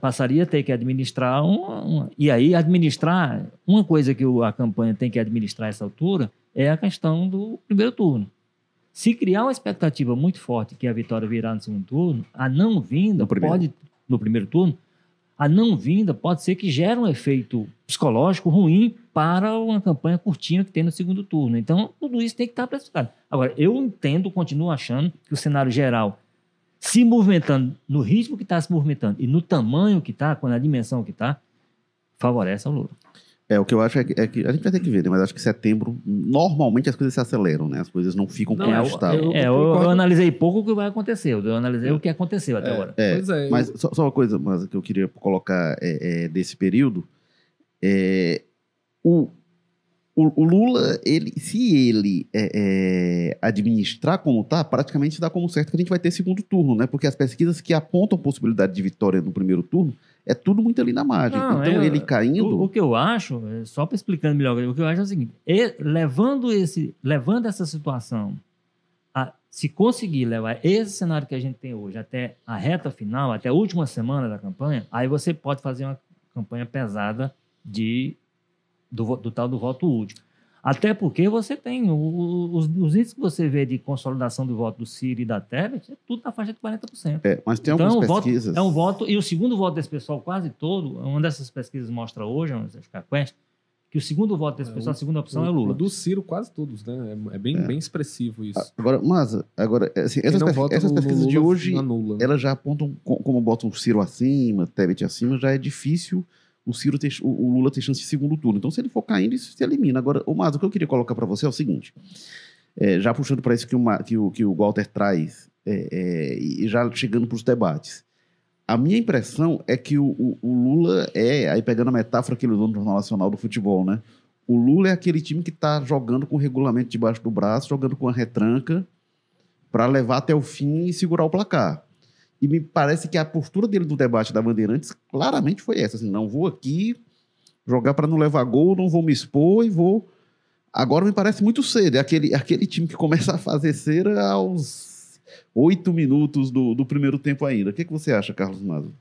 passaria a ter que administrar uma, uma- E aí, administrar. Uma coisa que a campanha tem que administrar a essa altura é a questão do primeiro turno. Se criar uma expectativa muito forte que a vitória virá no segundo turno, a não vinda
No primeiro.
pode. No primeiro turno, a não vinda pode ser que gere um efeito psicológico ruim para uma campanha curtinha que tem no segundo turno. Então, tudo isso tem que estar precificado. Agora, eu entendo, continuo achando que o cenário geral, se movimentando no ritmo que está se movimentando e no tamanho que está, com a dimensão que está, favorece ao Lula.
É, o que eu acho é que, é que a gente vai ter que ver, né? Mas acho que setembro, normalmente as coisas se aceleram, né? As coisas não ficam
Não,
como
é,
eu-
estavam.
eu, é, eu- eu analisei pouco o que vai acontecer, eu analisei o que aconteceu até agora.
É,
pois é.
Mas
eu-
só, só uma coisa mas, que eu queria colocar é, é, desse período. É, o, o, o Lula, ele, se ele é, é, administrar como está, praticamente dá como certo que a gente vai ter segundo turno, né? Porque as pesquisas que apontam possibilidade de vitória no primeiro turno é tudo muito ali na margem.
Não,
então
é-
ele caindo.
O, o que eu acho, é, só para explicando melhor, o que eu acho é o seguinte: e- levando, esse, levando essa situação, a, se conseguir levar esse cenário que a gente tem hoje até a reta final, até a última semana da campanha, aí você pode fazer uma campanha pesada de, do, do tal do voto útil. Até porque você tem o- os, os índices que você vê de consolidação do voto do Ciro e da Tebet, é tudo na faixa de 40%.
É, mas tem
Então,
algumas
o voto-
pesquisas.
é um voto, e o segundo voto desse pessoal quase todo, uma dessas pesquisas mostra hoje, acho que é a Quest, que o segundo voto desse
É,
pessoal,
o-
a segunda opção é
o-
Lula.
o do Ciro, quase todos, né? É, é bem,
É.
bem expressivo isso.
Agora, mas, agora, assim,
Quem
essas,
vota
essas pesquisas de
Lula,
hoje,
anula.
elas já apontam co- como botam o Ciro acima, Tebet acima, já é difícil o Ciro o Lula ter chance de segundo turno. Então, se ele for caindo, isso se elimina. Agora, o mas o que eu queria colocar para você é o seguinte: é, já puxando para isso que que o, que o Walter traz, é, é, e já chegando para os debates. A minha impressão é que o, o- o Lula é, aí pegando a metáfora que ele usou no Jornal Nacional do Futebol, né? O Lula é aquele time que está jogando com o regulamento debaixo do braço, jogando com a retranca, para levar até o fim e segurar o placar. E me parece que a postura dele do debate da Bandeirantes claramente foi essa: assim, não vou aqui jogar para não levar gol, não vou me expor e vou. Agora me parece muito cedo. É aquele, aquele time que começa a fazer cera aos oito minutos do, do primeiro tempo ainda. O que, que você acha, Carlos Mazo?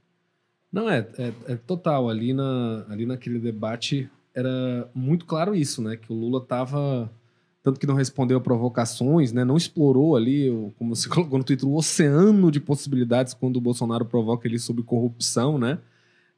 Não, é, é, é total. Ali, na, ali naquele debate era muito claro isso, né? Que o Lula tava. Tanto que não respondeu a provocações, né? Não explorou ali, como você colocou no Twitter, o oceano de possibilidades quando o Bolsonaro provoca ele sobre corrupção, né?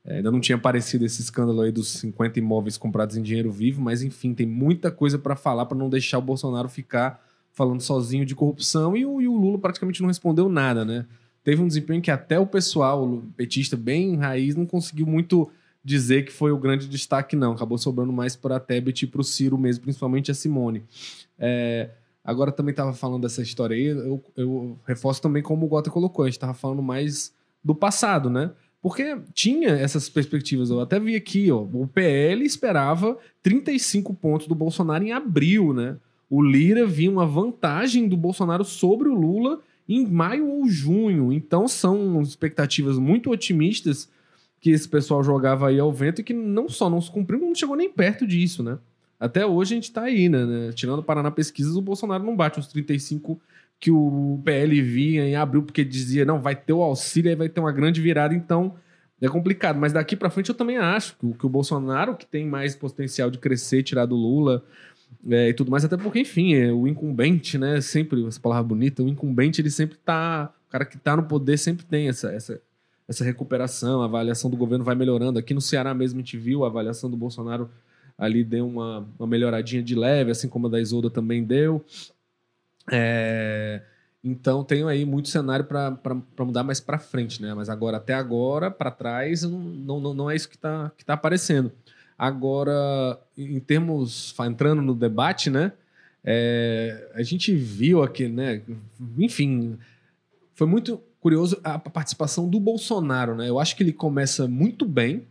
É, ainda não tinha aparecido esse escândalo aí dos 50 imóveis comprados em dinheiro vivo, mas enfim, tem muita coisa para falar para não deixar o Bolsonaro ficar falando sozinho de corrupção e o, e o Lula praticamente não respondeu nada, né? Teve um desempenho que até o pessoal o petista bem raiz não conseguiu muito dizer que foi o grande destaque, não. Acabou sobrando mais para a Tebet e para o Ciro mesmo, principalmente a Simone. É, agora também estava falando dessa história aí, eu, eu reforço também como o Gota colocou, a gente estava falando mais do passado, né? Porque tinha essas perspectivas. Eu até vi aqui, ó, o PL esperava 35 pontos do Bolsonaro em abril, né? O Lira via uma vantagem do Bolsonaro sobre o Lula em maio ou junho. Então são expectativas muito otimistas que esse pessoal jogava aí ao vento e que não só não se cumpriu, não chegou nem perto disso, né? Até hoje a gente tá aí, né? né? Tirando o Paraná Pesquisas, o Bolsonaro não bate os 35 que o PL vinha em abril, porque dizia, não, vai ter o auxílio, aí vai ter uma grande virada, então é complicado. Mas daqui para frente eu também acho que, o- que o Bolsonaro, que tem mais potencial de crescer, tirar do Lula é, e tudo mais, até porque, enfim, é, o incumbente, né? Sempre, essa palavra bonita, o incumbente, ele sempre tá. O cara que tá no poder sempre tem essa, essa, essa recuperação, a avaliação do governo vai melhorando. Aqui no Ceará mesmo a gente viu a avaliação do Bolsonaro ali deu uma, uma melhoradinha de leve, assim como a da Isolda também deu. É, então tenho aí muito cenário para mudar mais para frente, né? Mas agora, até agora, para trás, não, não, não é isso que está que tá aparecendo. Agora, em termos, entrando no debate, né? é, a gente viu aqui, né? Enfim, foi muito curioso a participação do Bolsonaro, né? Eu acho que ele começa muito bem,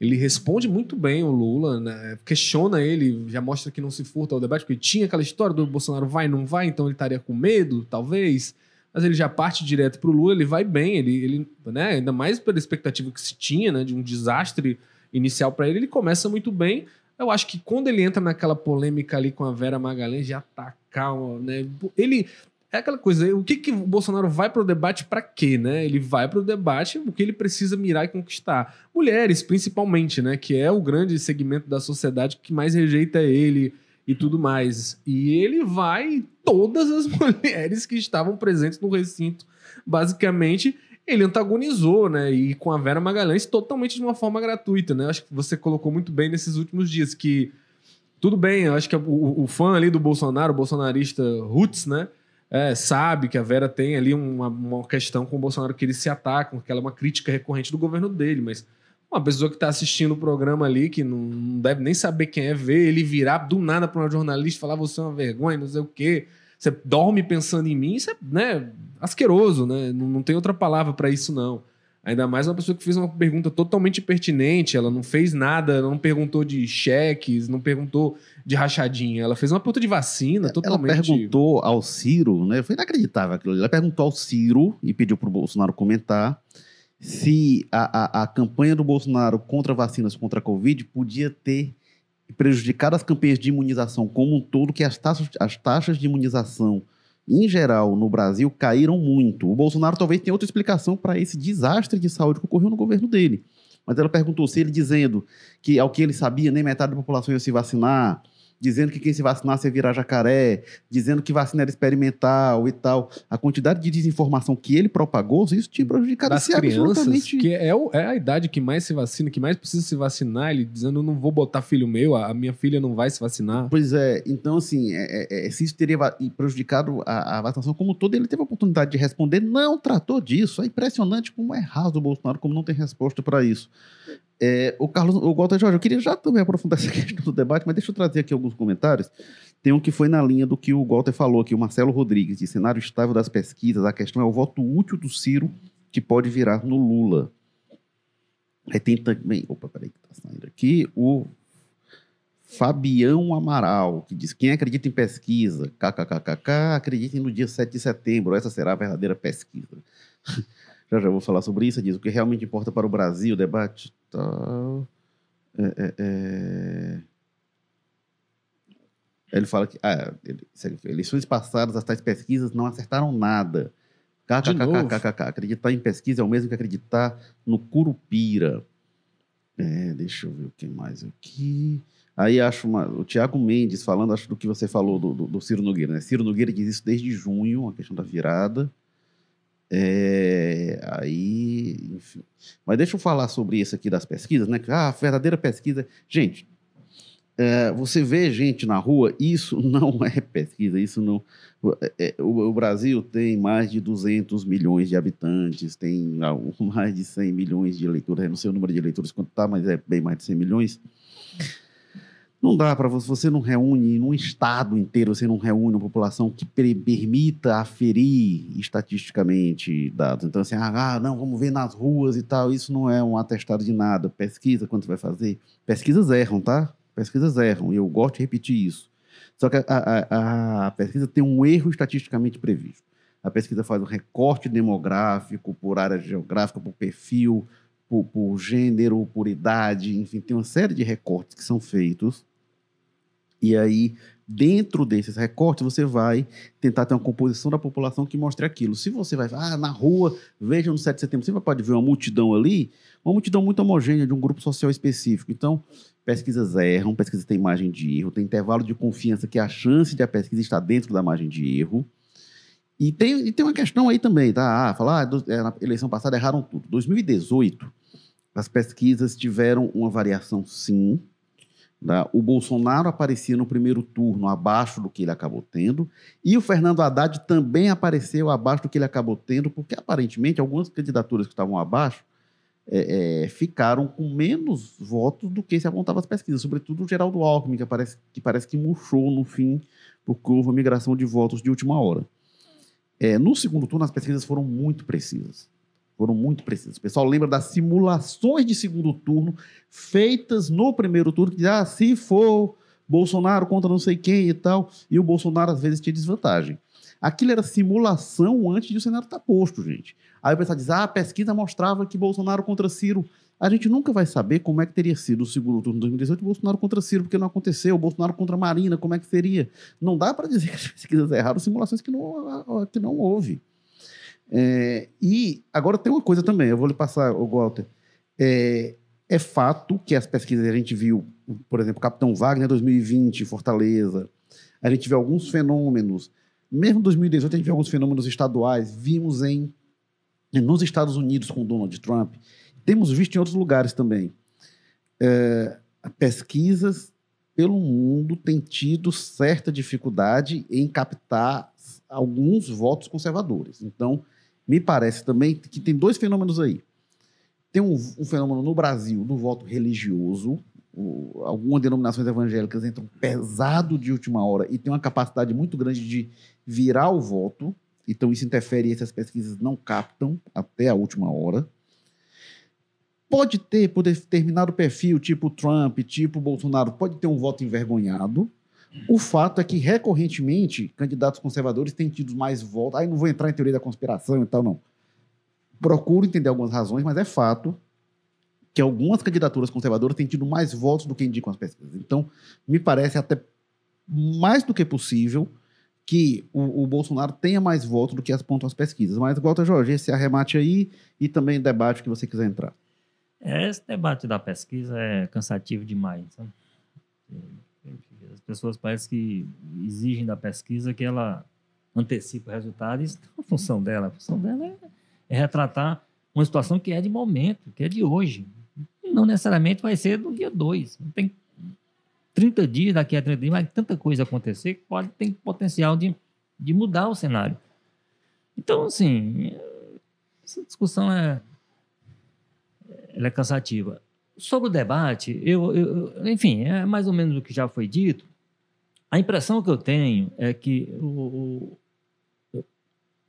ele responde muito bem o Lula, né? questiona ele, já mostra que não se furta ao debate, porque tinha aquela história do Bolsonaro vai, não vai, então ele estaria com medo, talvez. Mas ele já parte direto para o Lula, ele vai bem, ele, ele né? ainda mais pela expectativa que se tinha né? de um desastre inicial para ele. Ele começa muito bem. Eu acho que quando ele entra naquela polêmica ali com a Vera Magalhães de atacar, né? Ele é aquela coisa, o que, que o Bolsonaro vai para o debate para quê, né? Ele vai para o debate o que ele precisa mirar e conquistar. Mulheres, principalmente, né? Que é o grande segmento da sociedade que mais rejeita ele e tudo mais. E ele vai todas as mulheres que estavam presentes no recinto, basicamente, ele antagonizou, né? E com a Vera Magalhães totalmente de uma forma gratuita, né? Acho que você colocou muito bem nesses últimos dias que tudo bem, eu acho que o, o fã ali do Bolsonaro, o bolsonarista Roots, né? É, sabe que a Vera tem ali uma, uma questão com o Bolsonaro que eles se atacam, que ela é uma crítica recorrente do governo dele, mas uma pessoa que está assistindo o programa ali, que não, não, deve nem saber quem é, ver ele virar do nada para uma jornalista falar você é uma vergonha, não sei o quê. Você dorme pensando em mim, isso é né, asqueroso, né? Não, não tem outra palavra para isso, não. Ainda mais uma pessoa que fez uma pergunta totalmente pertinente, ela não fez nada, não perguntou de cheques, não perguntou de rachadinha, ela fez uma pergunta de vacina totalmente.
Ela perguntou ao Ciro, né? Foi inacreditável aquilo. Ela perguntou ao Ciro e pediu para o Bolsonaro comentar se a, a, a, campanha do Bolsonaro contra vacinas contra a Covid podia ter prejudicado as campanhas de imunização como um todo, que as taxas, as taxas de imunização em geral no Brasil caíram muito. O Bolsonaro talvez tenha outra explicação para esse desastre de saúde que ocorreu no governo dele. Mas ela perguntou se ele dizendo que, ao que ele sabia, nem metade da população ia se vacinar, dizendo que quem se vacinasse ia virar jacaré, dizendo que vacina era experimental e tal. A quantidade de desinformação que ele propagou, isso tinha prejudicado
das crianças, absolutamente... que é, o, é, a idade que mais se vacina, que mais precisa se vacinar, ele dizendo, não vou botar filho meu, a minha filha não vai se vacinar.
Pois é, então assim, é, é, é se isso teria prejudicado a, a, vacinação como todo, ele teve a oportunidade de responder, não tratou disso. É impressionante como é raso o Bolsonaro, como não tem resposta para isso. É, o Carlos, o Walter Jorge, eu queria já também aprofundar essa questão do debate, mas deixa eu trazer aqui alguns comentários. Tem um que foi na linha do que o Walter falou aqui, o Marcelo Rodrigues, de cenário estável das pesquisas, a questão é o voto útil do Ciro que pode virar no Lula. Aí tem também, opa, peraí que tá saindo aqui, o Fabião Amaral, que diz: quem acredita em pesquisa, kkkk, acreditem no dia 7 de setembro, essa será a verdadeira pesquisa. já já vou falar sobre isso, diz o que realmente importa para o Brasil, o debate tal. É, é, é... Ele fala que ah, eleições passadas, as tais pesquisas não acertaram nada. KKKKKK. Acreditar em pesquisa é o mesmo que acreditar no Curupira. É, deixa eu ver o que mais aqui. Aí acho uma, o Tiago Mendes falando, acho do que você falou do, do, do Ciro Nogueira. Né? Ciro Nogueira diz isso desde junho, a questão da virada. É, aí, enfim. Mas deixa eu falar sobre isso aqui das pesquisas, né? Ah, a verdadeira pesquisa. Gente, é, você vê gente na rua, isso não é pesquisa, isso não. É, é o, o, Brasil tem mais de 200 milhões de habitantes, tem mais de 100 milhões de eleitores, não sei o número de eleitores quanto está, mas é bem mais de 100 milhões. Não dá para você, você não reúne num estado inteiro, você não reúne uma população que permita aferir estatisticamente dados. Então, assim, ah, não, vamos ver nas ruas e tal. Isso não é um atestado de nada. Pesquisa quando você vai fazer. Pesquisas erram, tá? Pesquisas erram. E eu gosto de repetir isso. Só que a, a, a pesquisa tem um erro estatisticamente previsto. A pesquisa faz um recorte demográfico por área geográfica, por perfil, por, por gênero, por idade, enfim, tem uma série de recortes que são feitos e aí, dentro desses recortes, você vai tentar ter uma composição da população que mostre aquilo. Se você vai, ah, na rua, veja no 7 de setembro, você pode ver uma multidão ali, uma multidão muito homogênea de um grupo social específico. Então, pesquisas erram, pesquisa tem margem de erro, tem intervalo de confiança que a chance de a pesquisa estar dentro da margem de erro. E tem, e tem uma questão aí também, tá? Ah, falar, ah, é, na eleição passada erraram tudo. 2018, as pesquisas tiveram uma variação, sim, Tá? O Bolsonaro aparecia no primeiro turno abaixo do que ele acabou tendo, e o Fernando Haddad também apareceu abaixo do que ele acabou tendo, porque aparentemente algumas candidaturas que estavam abaixo é, é, ficaram com menos votos do que se apontava as pesquisas, sobretudo o Geraldo Alckmin, que parece que, parece que murchou no fim, porque houve uma migração de votos de última hora. É, no segundo turno, as pesquisas foram muito precisas foram muito precisas. O pessoal lembra das simulações de segundo turno feitas no primeiro turno, que ah, se for Bolsonaro contra não sei quem e tal, e o Bolsonaro às vezes tinha desvantagem. Aquilo era simulação antes de o cenário estar posto, gente. Aí o pessoal diz, ah, a pesquisa mostrava que Bolsonaro contra Ciro. A gente nunca vai saber como é que teria sido o segundo turno de 2018 Bolsonaro contra Ciro, porque não aconteceu. Bolsonaro contra Marina, como é que seria? Não dá para dizer que as pesquisas erraram simulações que não, que não houve. É, e agora tem uma coisa também, eu vou lhe passar, o Walter. É, é fato que as pesquisas a gente viu, por exemplo, Capitão Wagner 2020, Fortaleza, a gente viu alguns fenômenos, mesmo em 2018 a gente viu alguns fenômenos estaduais, vimos em nos Estados Unidos com Donald Trump, temos visto em outros lugares também. É, pesquisas pelo mundo têm tido certa dificuldade em captar alguns votos conservadores. Então, me parece também que tem dois fenômenos aí. Tem um, um fenômeno no Brasil do voto religioso. O, algumas denominações evangélicas entram pesado de última hora e tem uma capacidade muito grande de virar o voto. Então, isso interfere e essas pesquisas não captam até a última hora. Pode ter, por determinado perfil, tipo Trump, tipo Bolsonaro, pode ter um voto envergonhado. O fato é que, recorrentemente, candidatos conservadores têm tido mais votos. Aí não vou entrar em teoria da conspiração e tal, não. Procuro entender algumas razões, mas é fato que algumas candidaturas conservadoras têm tido mais votos do que indicam as pesquisas. Então, me parece até mais do que possível que o, o, Bolsonaro tenha mais votos do que apontam as pesquisas. Mas, Walter Jorge, esse arremate aí e também debate que você quiser entrar.
Esse debate da pesquisa é cansativo demais. Sabe? As pessoas parecem que exigem da pesquisa que ela antecipe o resultado. Isso não é a função dela. A função dela é, é retratar uma situação que é de momento, que é de hoje. E não necessariamente vai ser do dia 2. Tem 30 dias, daqui a 30 dias, vai tanta coisa acontecer que pode ter potencial de, de mudar o cenário. Então, assim, essa discussão é, ela é cansativa. Sobre o debate, eu, eu, enfim, é mais ou menos o que já foi dito. A impressão que eu tenho é que o, o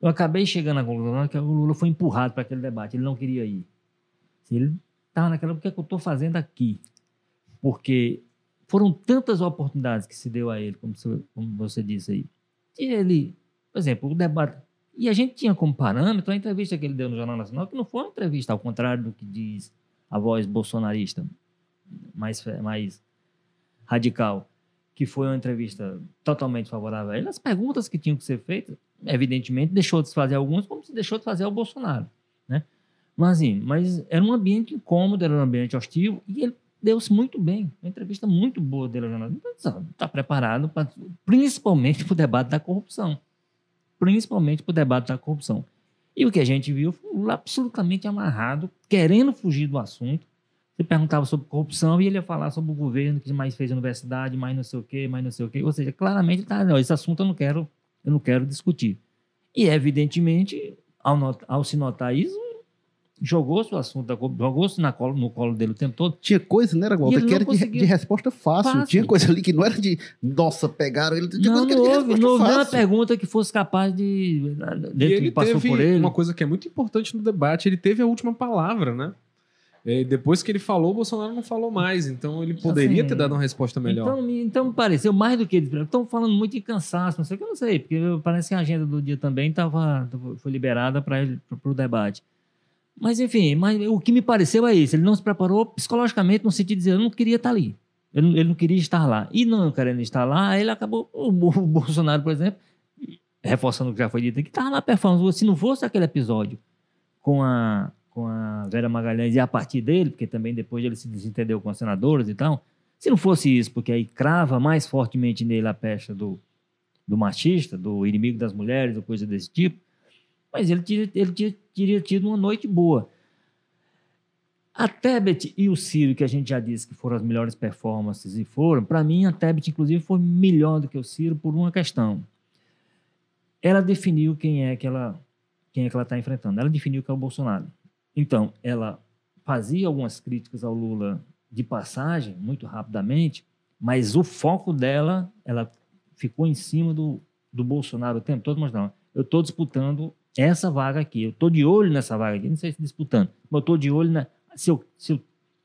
eu acabei chegando à conclusão que o Lula foi empurrado para aquele debate, ele não queria ir. Ele estava naquela, o que, é que eu estou fazendo aqui? Porque foram tantas oportunidades que se deu a ele, como você, como você disse aí. E ele, por exemplo, o debate. E a gente tinha como parâmetro a entrevista que ele deu no Jornal Nacional, que não foi uma entrevista, ao contrário do que diz a voz bolsonarista mais, mais radical, que foi uma entrevista totalmente favorável a ele. As perguntas que tinham que ser feitas, evidentemente, deixou de fazer algumas, como se deixou de fazer ao Bolsonaro. Né? Mas, assim, mas era um ambiente incômodo, era um ambiente hostil, e ele deu-se muito bem. Uma entrevista muito boa dele jornalista. Está tá preparado, pra, principalmente para o debate da corrupção. Principalmente para o debate da corrupção. E o que a gente viu foi absolutamente amarrado, querendo fugir do assunto. Você perguntava sobre corrupção e ele ia falar sobre o governo que mais fez universidade, mais não sei o quê, mais não sei o quê. Ou seja, claramente, tá, não, esse assunto eu não quero, eu não quero discutir. E, evidentemente, ao, not, ao se notar isso, jogou-se o assunto, jogou-se no colo dele o tempo todo.
Tinha coisa, né, Walter, que era de, de, resposta fácil. fácil. Tinha coisa ali que não era de, nossa, pegaram ele. Tinha
não,
coisa
não houve, não houve uma pergunta que fosse capaz de...
Dentro ele que passou por ele. uma coisa que é muito importante no debate, ele teve a última palavra, né? E depois que ele falou, o Bolsonaro não falou mais. Então ele poderia assim, ter dado uma resposta melhor.
Então, então me pareceu mais do que. Estão falando muito de cansaço, não sei o que, eu não sei, porque parece que a agenda do dia também tava, foi liberada para o debate. Mas, enfim, mas o que me pareceu é isso. Ele não se preparou psicologicamente no sentido de dizer, eu não queria estar ali. Ele, ele não queria estar lá. E não querendo estar lá, ele acabou... O, o Bolsonaro, por exemplo, reforçando o que já foi dito, que estava na performance. Se não fosse aquele episódio com a, com a Vera Magalhães e a partir dele, porque também depois ele se desentendeu com as senadoras e tal, se não fosse isso, porque aí crava mais fortemente nele a pecha do, do machista, do inimigo das mulheres, ou coisa desse tipo, mas ele, tinha, ele tinha, teria tido uma noite boa. A Tebet e o Ciro, que a gente já disse que foram as melhores performances e foram, para mim a Tebet, inclusive, foi melhor do que o Ciro por uma questão. Ela definiu quem é que ela quem é que ela está enfrentando. Ela definiu que é o Bolsonaro. Então, ela fazia algumas críticas ao Lula de passagem, muito rapidamente, mas o foco dela, ela ficou em cima do, do Bolsonaro o tempo todo, mas não. Eu estou disputando essa vaga aqui. Eu estou de olho nessa vaga aqui, não sei se disputando, mas eu estou de olho na. Se eu, se eu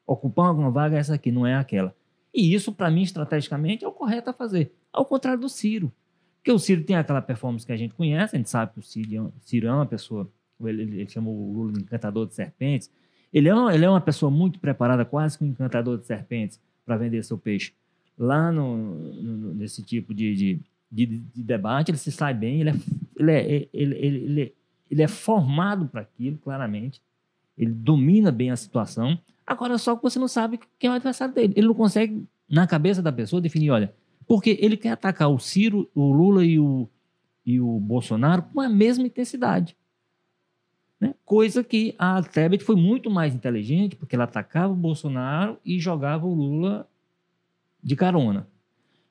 ocupar alguma vaga, essa aqui, não é aquela. E isso, para mim, estrategicamente, é o correto a fazer. Ao contrário do Ciro. Porque o Ciro tem aquela performance que a gente conhece, a gente sabe que o Ciro, é Ciro é uma pessoa, ele, ele, o Lula de encantador de serpentes, Ele é, uma, ele é uma pessoa muito preparada, quase que um encantador de serpentes, para vender seu peixe. Lá no, no- nesse tipo de, de, de- de debate, ele se sai bem, ele é, ele é, ele, ele, ele, ele é formado para aquilo, claramente. Ele domina bem a situação. Agora, só que você não sabe quem é o adversário dele. Ele não consegue, na cabeça da pessoa, definir, olha, porque ele quer atacar o Ciro, o Lula e o, e o Bolsonaro com a mesma intensidade. Né? Coisa que a Tebet foi muito mais inteligente, porque ela atacava o Bolsonaro e jogava o Lula de carona.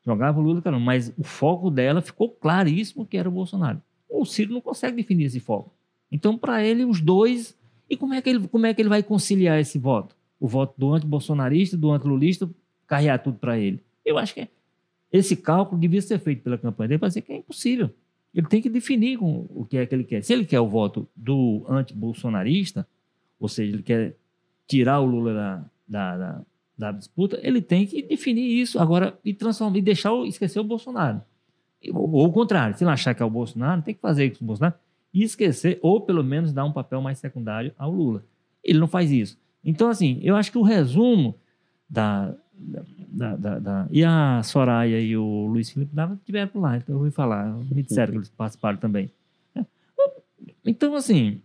Jogava o Lula de carona. Mas o foco dela ficou claríssimo que era o Bolsonaro. O Ciro não consegue definir esse foco. Então, para ele, os dois. E como é, que ele, como é que ele vai conciliar esse voto? O voto do anti-bolsonarista, do anti-lulista, carregar tudo para ele. Eu acho que esse cálculo devia ser feito pela campanha dele para dizer que é impossível. Ele tem que definir com o que é que ele quer. Se ele quer o voto do anti-bolsonarista, ou seja, ele quer tirar o Lula da, da, da, da disputa, ele tem que definir isso agora e transformar e deixar esquecer o Bolsonaro. Ou, ou o contrário, se ele achar que é o Bolsonaro, tem que fazer isso com o Bolsonaro e esquecer, ou pelo menos dar um papel mais secundário ao Lula. Ele não faz isso. Então, assim, eu acho que o resumo da. Da, da- da- e a Soraya e o Luiz Felipe Dava por lá, então eu ouvi falar, me disseram que eles participaram também. É. Então, assim,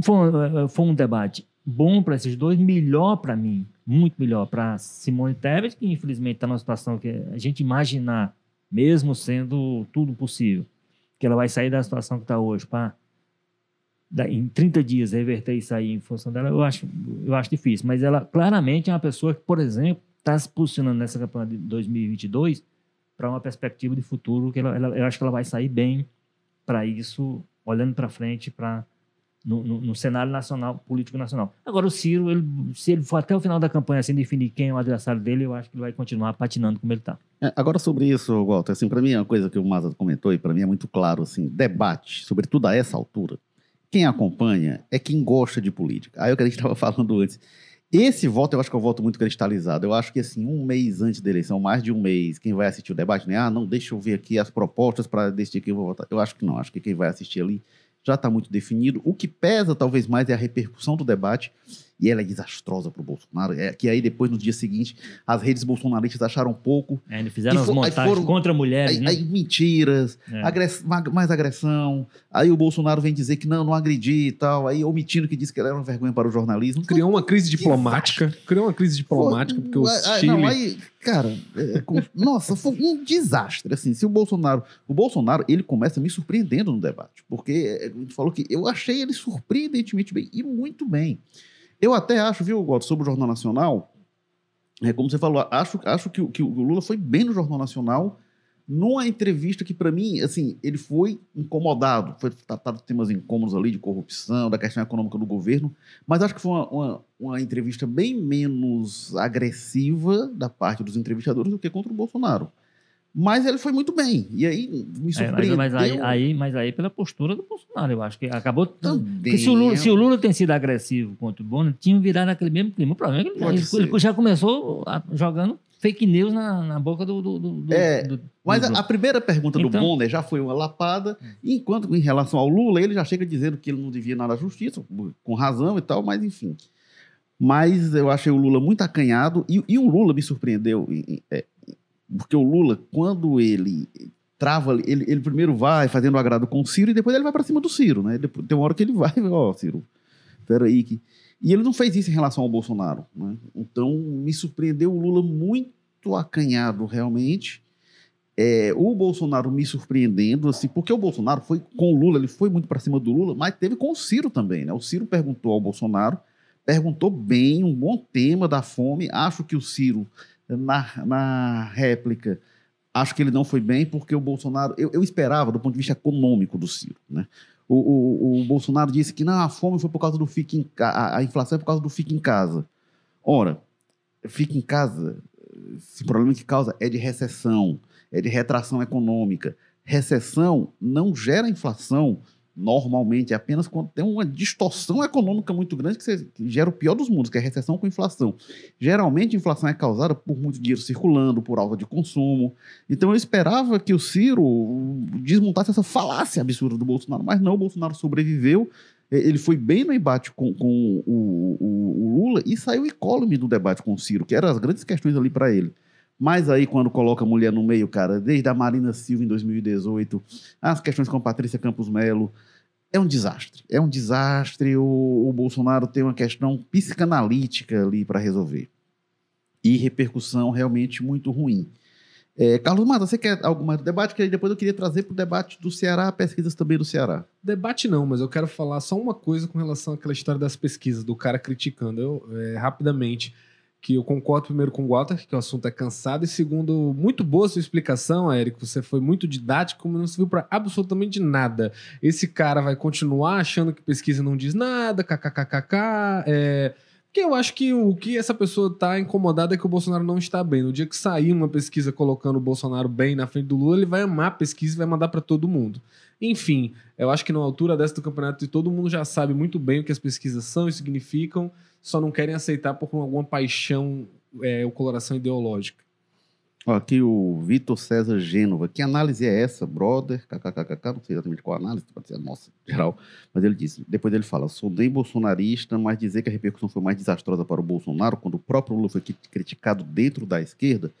foi, um- foi um debate bom para esses dois, melhor para mim, muito melhor para Simone Tebet, que infelizmente está numa situação que a gente imaginar, mesmo sendo tudo possível, que ela vai sair da situação que está hoje para em 30 dias reverter isso aí em função dela, eu acho, eu acho difícil. Mas ela claramente é uma pessoa que, por exemplo, está se posicionando nessa campanha de 2022 para uma perspectiva de futuro que ela, ela- eu acho que ela vai sair bem para isso, olhando para frente, para no, no- no cenário nacional, político nacional. Agora, o Ciro, ele- se ele for até o final da campanha sem definir quem é o adversário dele, eu acho que ele vai continuar patinando como ele está.
É, agora sobre isso, Walter, assim, para mim é uma coisa que o Maza comentou e para mim é muito claro, assim, debate, sobretudo a essa altura, quem acompanha é quem gosta de política. Aí é o que a gente estava falando antes. Esse voto eu acho que é um voto muito cristalizado. Eu acho que assim, um mês antes da eleição, mais de um mês, quem vai assistir o debate, né? Ah, não, deixa eu ver aqui as propostas para decidir quem eu vou votar. Eu acho que não, acho que quem vai assistir ali já está muito definido. O que pesa talvez mais é a repercussão do debate, e ela é desastrosa para o Bolsonaro. É que aí depois, no dia seguinte, as redes bolsonaristas acharam pouco.
É, eles fizeram as montagens
foram-
contra mulheres,
Aí,
né?
aí mentiras,
É.
agress- ma- mais agressão. Aí o Bolsonaro vem dizer que não, não agredi e tal. Aí omitindo que disse que ele era uma vergonha para o jornalismo.
Criou uma crise diplomática. Criou uma crise diplomática, porque o
ah,
Chile.
Não, aí, cara, é, com- nossa, foi um desastre. Assim, se o Bolsonaro. O Bolsonaro, ele começa me surpreendendo no debate. Porque é, a gente falou que eu achei ele surpreendentemente bem e muito bem. Eu até acho, viu, Goto, sobre o Jornal Nacional, é como você falou, acho, acho que, o- que o Lula foi bem no Jornal Nacional, numa entrevista que, para mim, assim, ele foi incomodado, foi tratado de temas incômodos ali, de corrupção, da questão econômica do governo, mas acho que foi uma, uma, uma entrevista bem menos agressiva da parte dos entrevistadores do que contra o Bolsonaro. Mas ele foi muito bem, e aí me
É, mas,
surpreendeu.
mas aí, aí- mas aí pela postura do Bolsonaro, eu acho que acabou.
também.
Se o, Lula, se o Lula tem sido agressivo contra o Bonner, tinha virado aquele mesmo clima. O problema é que ele, ele- já começou a- jogando fake news na, na boca do. do, do- do-
É,
do-
Mas
do-
a, a primeira pergunta do
Então-
Bonner já foi uma lapada, enquanto em relação ao Lula, ele já chega dizendo que ele não devia nada à justiça, com razão e tal, mas enfim. Mas eu achei o Lula muito acanhado, e, e o Lula me surpreendeu, e- e- é, porque o Lula, quando ele trava, ele, ele primeiro vai fazendo o agrado com o Ciro, e depois ele vai para cima do Ciro, né? Depois, tem uma hora que ele vai, ó, Ciro, peraí que... E ele não fez isso em relação ao Bolsonaro, né? Então, me surpreendeu o Lula muito acanhado, realmente, é, o Bolsonaro me surpreendendo, assim, porque o Bolsonaro foi com o Lula, ele foi muito para cima do Lula, mas teve com o Ciro também, né? O Ciro perguntou ao Bolsonaro, perguntou bem, um bom tema da fome. Acho que o Ciro, na, na réplica, acho que ele não foi bem, porque o Bolsonaro, eu, eu esperava do ponto de vista econômico do Ciro, né? O, o, o Bolsonaro disse que não, a fome foi por causa do fique em a, a inflação é por causa do fique em casa. Ora, fique em casa, esse problema que causa é de recessão, é de retração econômica. Recessão não gera inflação normalmente, é apenas quando tem uma distorção econômica muito grande que, você- que gera o pior dos mundos, que é recessão com inflação. Geralmente, a inflação é causada por muito dinheiro circulando, por alta de consumo. Então, eu esperava que o Ciro desmontasse essa falácia absurda do Bolsonaro, mas não, o Bolsonaro sobreviveu. E- Ele foi bem no embate com, com o, o- Lula e saiu incólume do debate com o Ciro, que eram as grandes questões ali para ele. Mas aí, quando coloca a mulher no meio, cara, desde a Marina Silva em 2018, as questões com a Patrícia Campos Melo, é um desastre. É um desastre. O, o Bolsonaro tem uma questão psicanalítica ali para resolver. E repercussão realmente muito ruim. É, Carlos Mata, você quer algo mais do debate? Que depois eu queria trazer para o debate do Ceará, pesquisas também do Ceará.
Debate não, mas eu quero falar só uma coisa com relação àquela história das pesquisas, do cara criticando. Eu, é, rapidamente, que eu concordo primeiro com o Walter, que o assunto é cansado, e segundo, muito boa sua explicação, Érico. Você foi muito didático, mas não serviu para absolutamente nada. Esse cara vai continuar achando que pesquisa não diz nada, kkkk. É porque eu acho que o que essa pessoa está incomodada é que o Bolsonaro não está bem. No dia que sair uma pesquisa colocando o Bolsonaro bem na frente do Lula, ele vai amar a pesquisa e vai mandar para todo mundo. Enfim, eu acho que na altura dessa do campeonato todo mundo já sabe muito bem o que as pesquisas são e significam, só não querem aceitar por alguma paixão é, ou coloração ideológica.
Aqui o Vitor César Gênova. Que análise é essa, brother? KKKK, não sei exatamente qual análise, pode ser a nossa, geral. Mas ele disse, depois ele fala, sou nem bolsonarista, mas dizer que a repercussão foi mais desastrosa para o Bolsonaro, quando o próprio Lula foi criticado dentro da esquerda,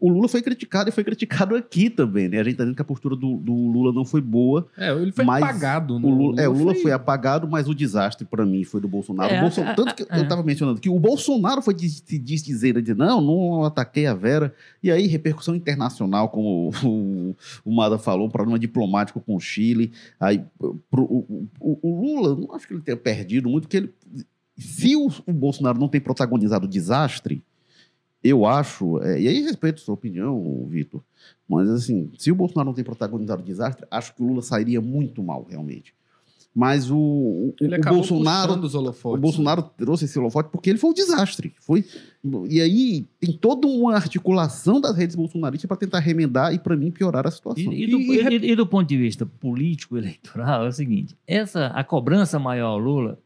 o Lula foi criticado e foi criticado aqui também, né? A gente tá dizendo que a postura do, do Lula não foi boa.
É, ele foi apagado,
né? O Lula, Lula, é, o Lula foi... foi... apagado, mas o desastre para mim foi do Bolsonaro. É, Bolsonaro tanto que é. eu tava mencionando que o Bolsonaro foi se diz dizer, disse, não, não ataquei a Vera. E aí, repercussão internacional, como o, o Mada falou, um problema diplomático com o Chile. Aí, pro, o, o, o, Lula, não acho que ele tenha perdido muito, porque ele. Se o, o Bolsonaro não tem protagonizado o desastre, eu acho, é, e aí respeito a sua opinião, Vitor, mas assim, se o Bolsonaro não tem protagonizado o desastre, acho que o Lula sairia muito mal, realmente. Mas o, o, o Bolsonaro. O Bolsonaro trouxe esse holofote porque ele foi um desastre. Foi, e aí tem toda uma articulação das redes bolsonaristas para tentar remendar e, para mim, piorar a situação.
E, e, do, e, e, do, ponto de vista político eleitoral, é o seguinte: essa, a cobrança maior ao Lula,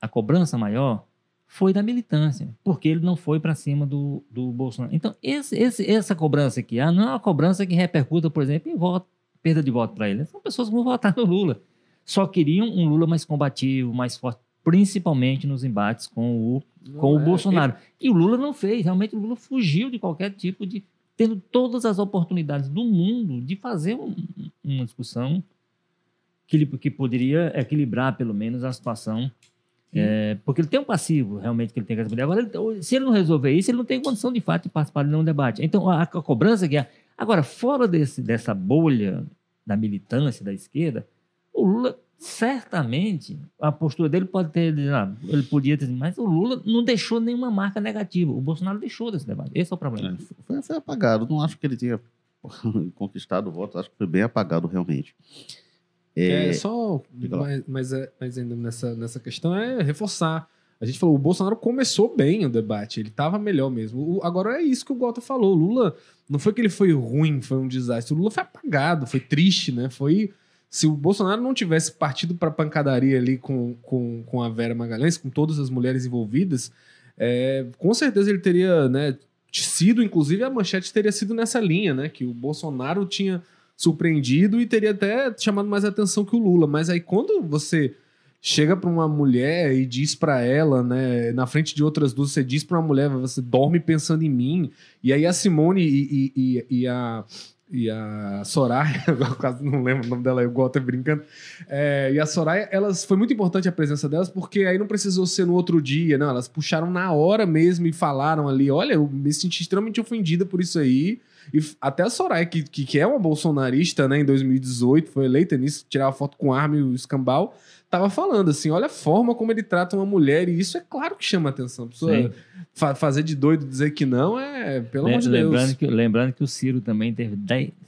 a cobrança maior foi da militância, porque ele não foi para cima do, do Bolsonaro. Então, esse, esse, essa cobrança que há não é uma cobrança que repercuta, por exemplo, em voto, perda de voto para ele. São pessoas que vão votar no Lula. Só queriam um Lula mais combativo, mais forte, principalmente nos embates com o, com o é, Bolsonaro. Ele... E o Lula não fez. Realmente, o Lula fugiu de qualquer tipo de. tendo todas as oportunidades do mundo de fazer um, uma discussão que, que poderia equilibrar, pelo menos, a situação é, porque ele tem um passivo, realmente, que ele tem que responder. Agora, ele, se ele não resolver isso, ele não tem condição, de fato, de participar de nenhum debate. Então, a, a cobrança que é... Agora, fora desse, dessa bolha da militância da esquerda, o Lula, certamente, a postura dele pode ter... Ah, ele podia ter... Mas o Lula não deixou nenhuma marca negativa. O Bolsonaro deixou desse debate. Esse é o problema. É,
foi, foi apagado. Não acho que ele tinha conquistado o voto. Acho que foi bem apagado, realmente.
É, é só, mas, mas, é, mas ainda nessa, nessa questão é reforçar. A gente falou, o Bolsonaro começou bem o debate, ele estava melhor mesmo. O, agora é isso que o Gota falou. O Lula, não foi que ele foi ruim, foi um desastre. O Lula foi apagado, foi triste, né? Foi. Se o Bolsonaro não tivesse partido para pancadaria ali com, com, com a Vera Magalhães, com todas as mulheres envolvidas, é, com certeza ele teria, né, sido, inclusive a manchete teria sido nessa linha, né? Que o Bolsonaro tinha surpreendido e teria até chamado mais atenção que o Lula. Mas aí quando você chega para uma mulher e diz para ela, né, na frente de outras duas, você diz para uma mulher, você dorme pensando em mim. E aí a Simone e, e, e, e a e a Soraya, quase não lembro o nome dela, eu gosto brincando. É, e a Soraya, elas foi muito importante a presença delas, porque aí não precisou ser no outro dia, não. Elas puxaram na hora mesmo e falaram ali: olha, eu me senti extremamente ofendida por isso aí. E até a Soraya, que, que, é uma bolsonarista, né, em 2018, foi eleita nisso, tirava foto com arma e o escambau, tava falando assim: olha a forma como ele trata uma mulher, e isso é claro que chama atenção. A pessoa fa fazer de doido dizer que não é, pelo amor de
lembrando
Deus.
Que, lembrando que o Ciro também teve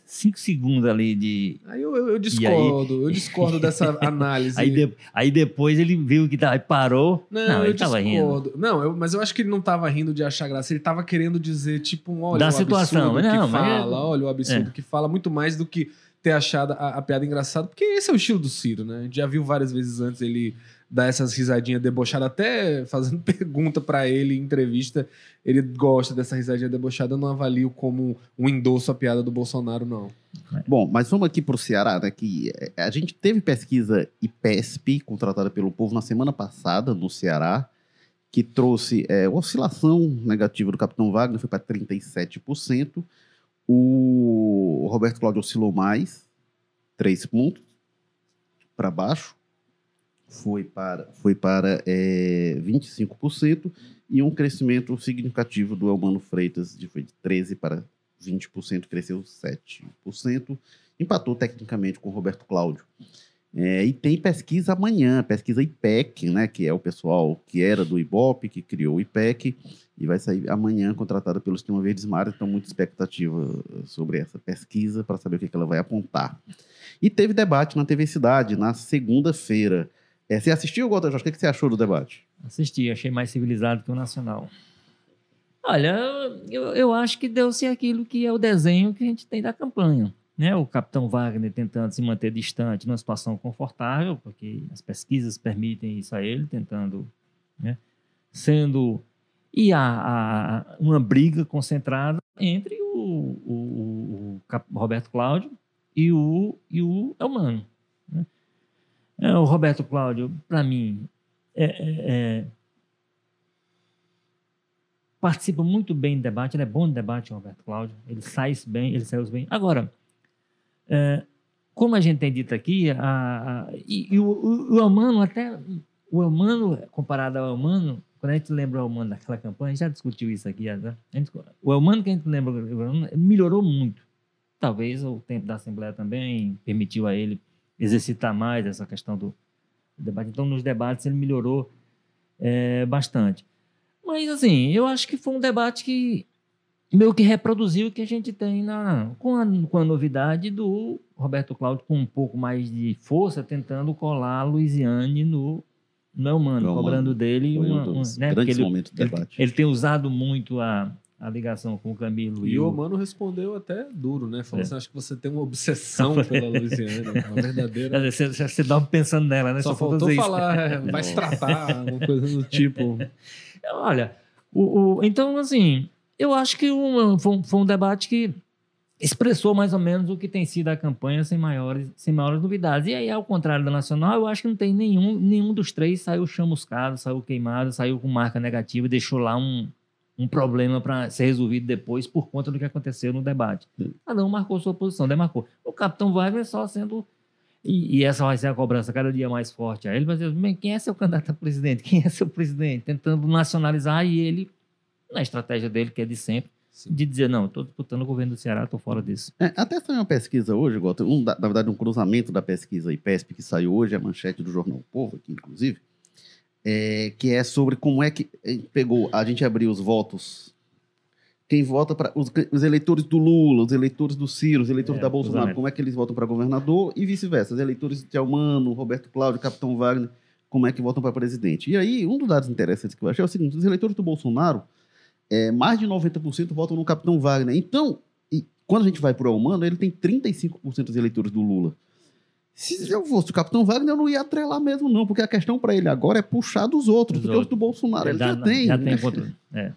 5 segundos ali de.
Aí eu, eu, eu discordo, aí... eu discordo dessa análise.
aí, de, aí depois ele viu que aí parou.
Não, não ele discordo. tava rindo. Não, eu, mas eu acho que ele não tava rindo de achar graça, ele tava querendo dizer, tipo, olha da o situação. absurdo não, que fala, olha o absurdo é. que fala, muito mais do que ter achado a, a, piada engraçada, porque esse é o estilo do Ciro, né? A gente já viu várias vezes antes ele dar essas risadinhas debochadas, até fazendo pergunta para ele em entrevista, ele gosta dessa risadinha debochada, eu não avalio como um endosso à piada do Bolsonaro, não.
Bom, mas vamos aqui para o Ceará, né? Que é, a gente teve pesquisa IPESP, contratada pelo povo na semana passada no Ceará, que trouxe é, oscilação negativa do Capitão Wagner, foi para 37%. O Roberto Cláudio oscilou mais, 3 pontos para baixo, foi para, foi para é, 25%, e um crescimento significativo do Elmano Freitas, de, foi de 13% para 20%, cresceu 7%, empatou tecnicamente com o Roberto Cláudio. É, e tem pesquisa amanhã, pesquisa IPEC, né, que é o pessoal que era do IBOP, que criou o IPEC, e vai sair amanhã contratada pelo Sistema Verdes Mares, então muita expectativa sobre essa pesquisa para saber o que, que ela vai apontar. E teve debate na TV Cidade na segunda-feira. É, você assistiu, Walter Jorge? O que, você achou do debate?
Assisti, achei mais civilizado que o Nacional. Olha, eu, eu acho que deu-se aquilo que é o desenho que a gente tem da campanha né, o capitão Wagner tentando se manter distante numa situação confortável, porque as pesquisas permitem isso a ele, tentando, né, sendo e há, há, uma briga concentrada entre o, o, o, Roberto Cláudio e o, e o Elmano. Né? É, o Roberto Cláudio, para mim, é, é, é, participa muito bem do debate, ele é bom no debate, o Roberto Cláudio, ele sai bem, ele saiu bem. Agora, é, como a gente tem dito aqui, a, a, e, e, o, o Elmano, até o Elmano, comparado ao Elmano, quando a gente lembra o Elmano daquela campanha, a gente já discutiu isso aqui, né? gente, o Elmano que a gente lembra, melhorou muito. Talvez o tempo da Assembleia também permitiu a ele exercitar mais essa questão do debate. Então, nos debates, ele melhorou é, bastante. Mas, assim, eu acho que foi um debate que meio que reproduziu o que a gente tem na, com, a, com a novidade do Roberto Cláudio com um pouco mais de força, tentando colar a Luiziane no, no Humano, cobrando dele
uma, um
dos
né, grandes momentos do debate.
Ele, ele, tem usado muito a, a ligação com o Camilo.
E, e o Mano respondeu até duro, né? Falou é. assim: acho que você tem uma obsessão pela Luiziane, uma verdadeira.
Você, você dá pensando nela, né?
Só, Só faltou falar, é, vai se tratar, uma coisa do tipo.
Olha, o, o, então, assim, eu acho que um, foi, um, foi, um, debate que expressou mais ou menos o que tem sido a campanha sem maiores, sem maiores novidades. E aí, ao contrário da Nacional, eu acho que não tem nenhum, nenhum dos três saiu chamuscado, saiu queimado, saiu com marca negativa e deixou lá um, um problema para ser resolvido depois por conta do que aconteceu no debate. Cada um marcou sua posição, demarcou. O capitão Wagner só sendo. E, e, essa vai ser a cobrança cada dia mais forte a ele, vai dizer, quem é seu candidato a presidente? Quem é seu presidente? Tentando nacionalizar e ele na estratégia dele, que é de sempre, Sim. de dizer, não, estou disputando o governo do Ceará, estou fora disso.
É, até saiu uma pesquisa hoje, um, na verdade, um cruzamento da pesquisa IPESP que saiu hoje, a manchete do Jornal Povo, aqui, inclusive, é, que é sobre como é que pegou, a gente abriu os votos, quem vota para os, os, eleitores do Lula, os eleitores do Ciro, os eleitores é, da Bolsonaro, como é que eles votam para governador e vice-versa, os eleitores de Almano, Roberto Cláudio, Capitão Wagner, como é que votam para presidente. E aí, um dos dados interessantes que eu achei é o seguinte, os eleitores do Bolsonaro é, mais de 90% votam no Capitão Wagner. Então, quando a gente vai para o humano, ele tem 35% dos eleitores do Lula. Se eu fosse o Capitão Wagner, eu não ia atrelar mesmo, não, porque a questão para ele agora é puxar dos outros, porque os do Bolsonaro ele, já, já tem.
Já tem controle. É.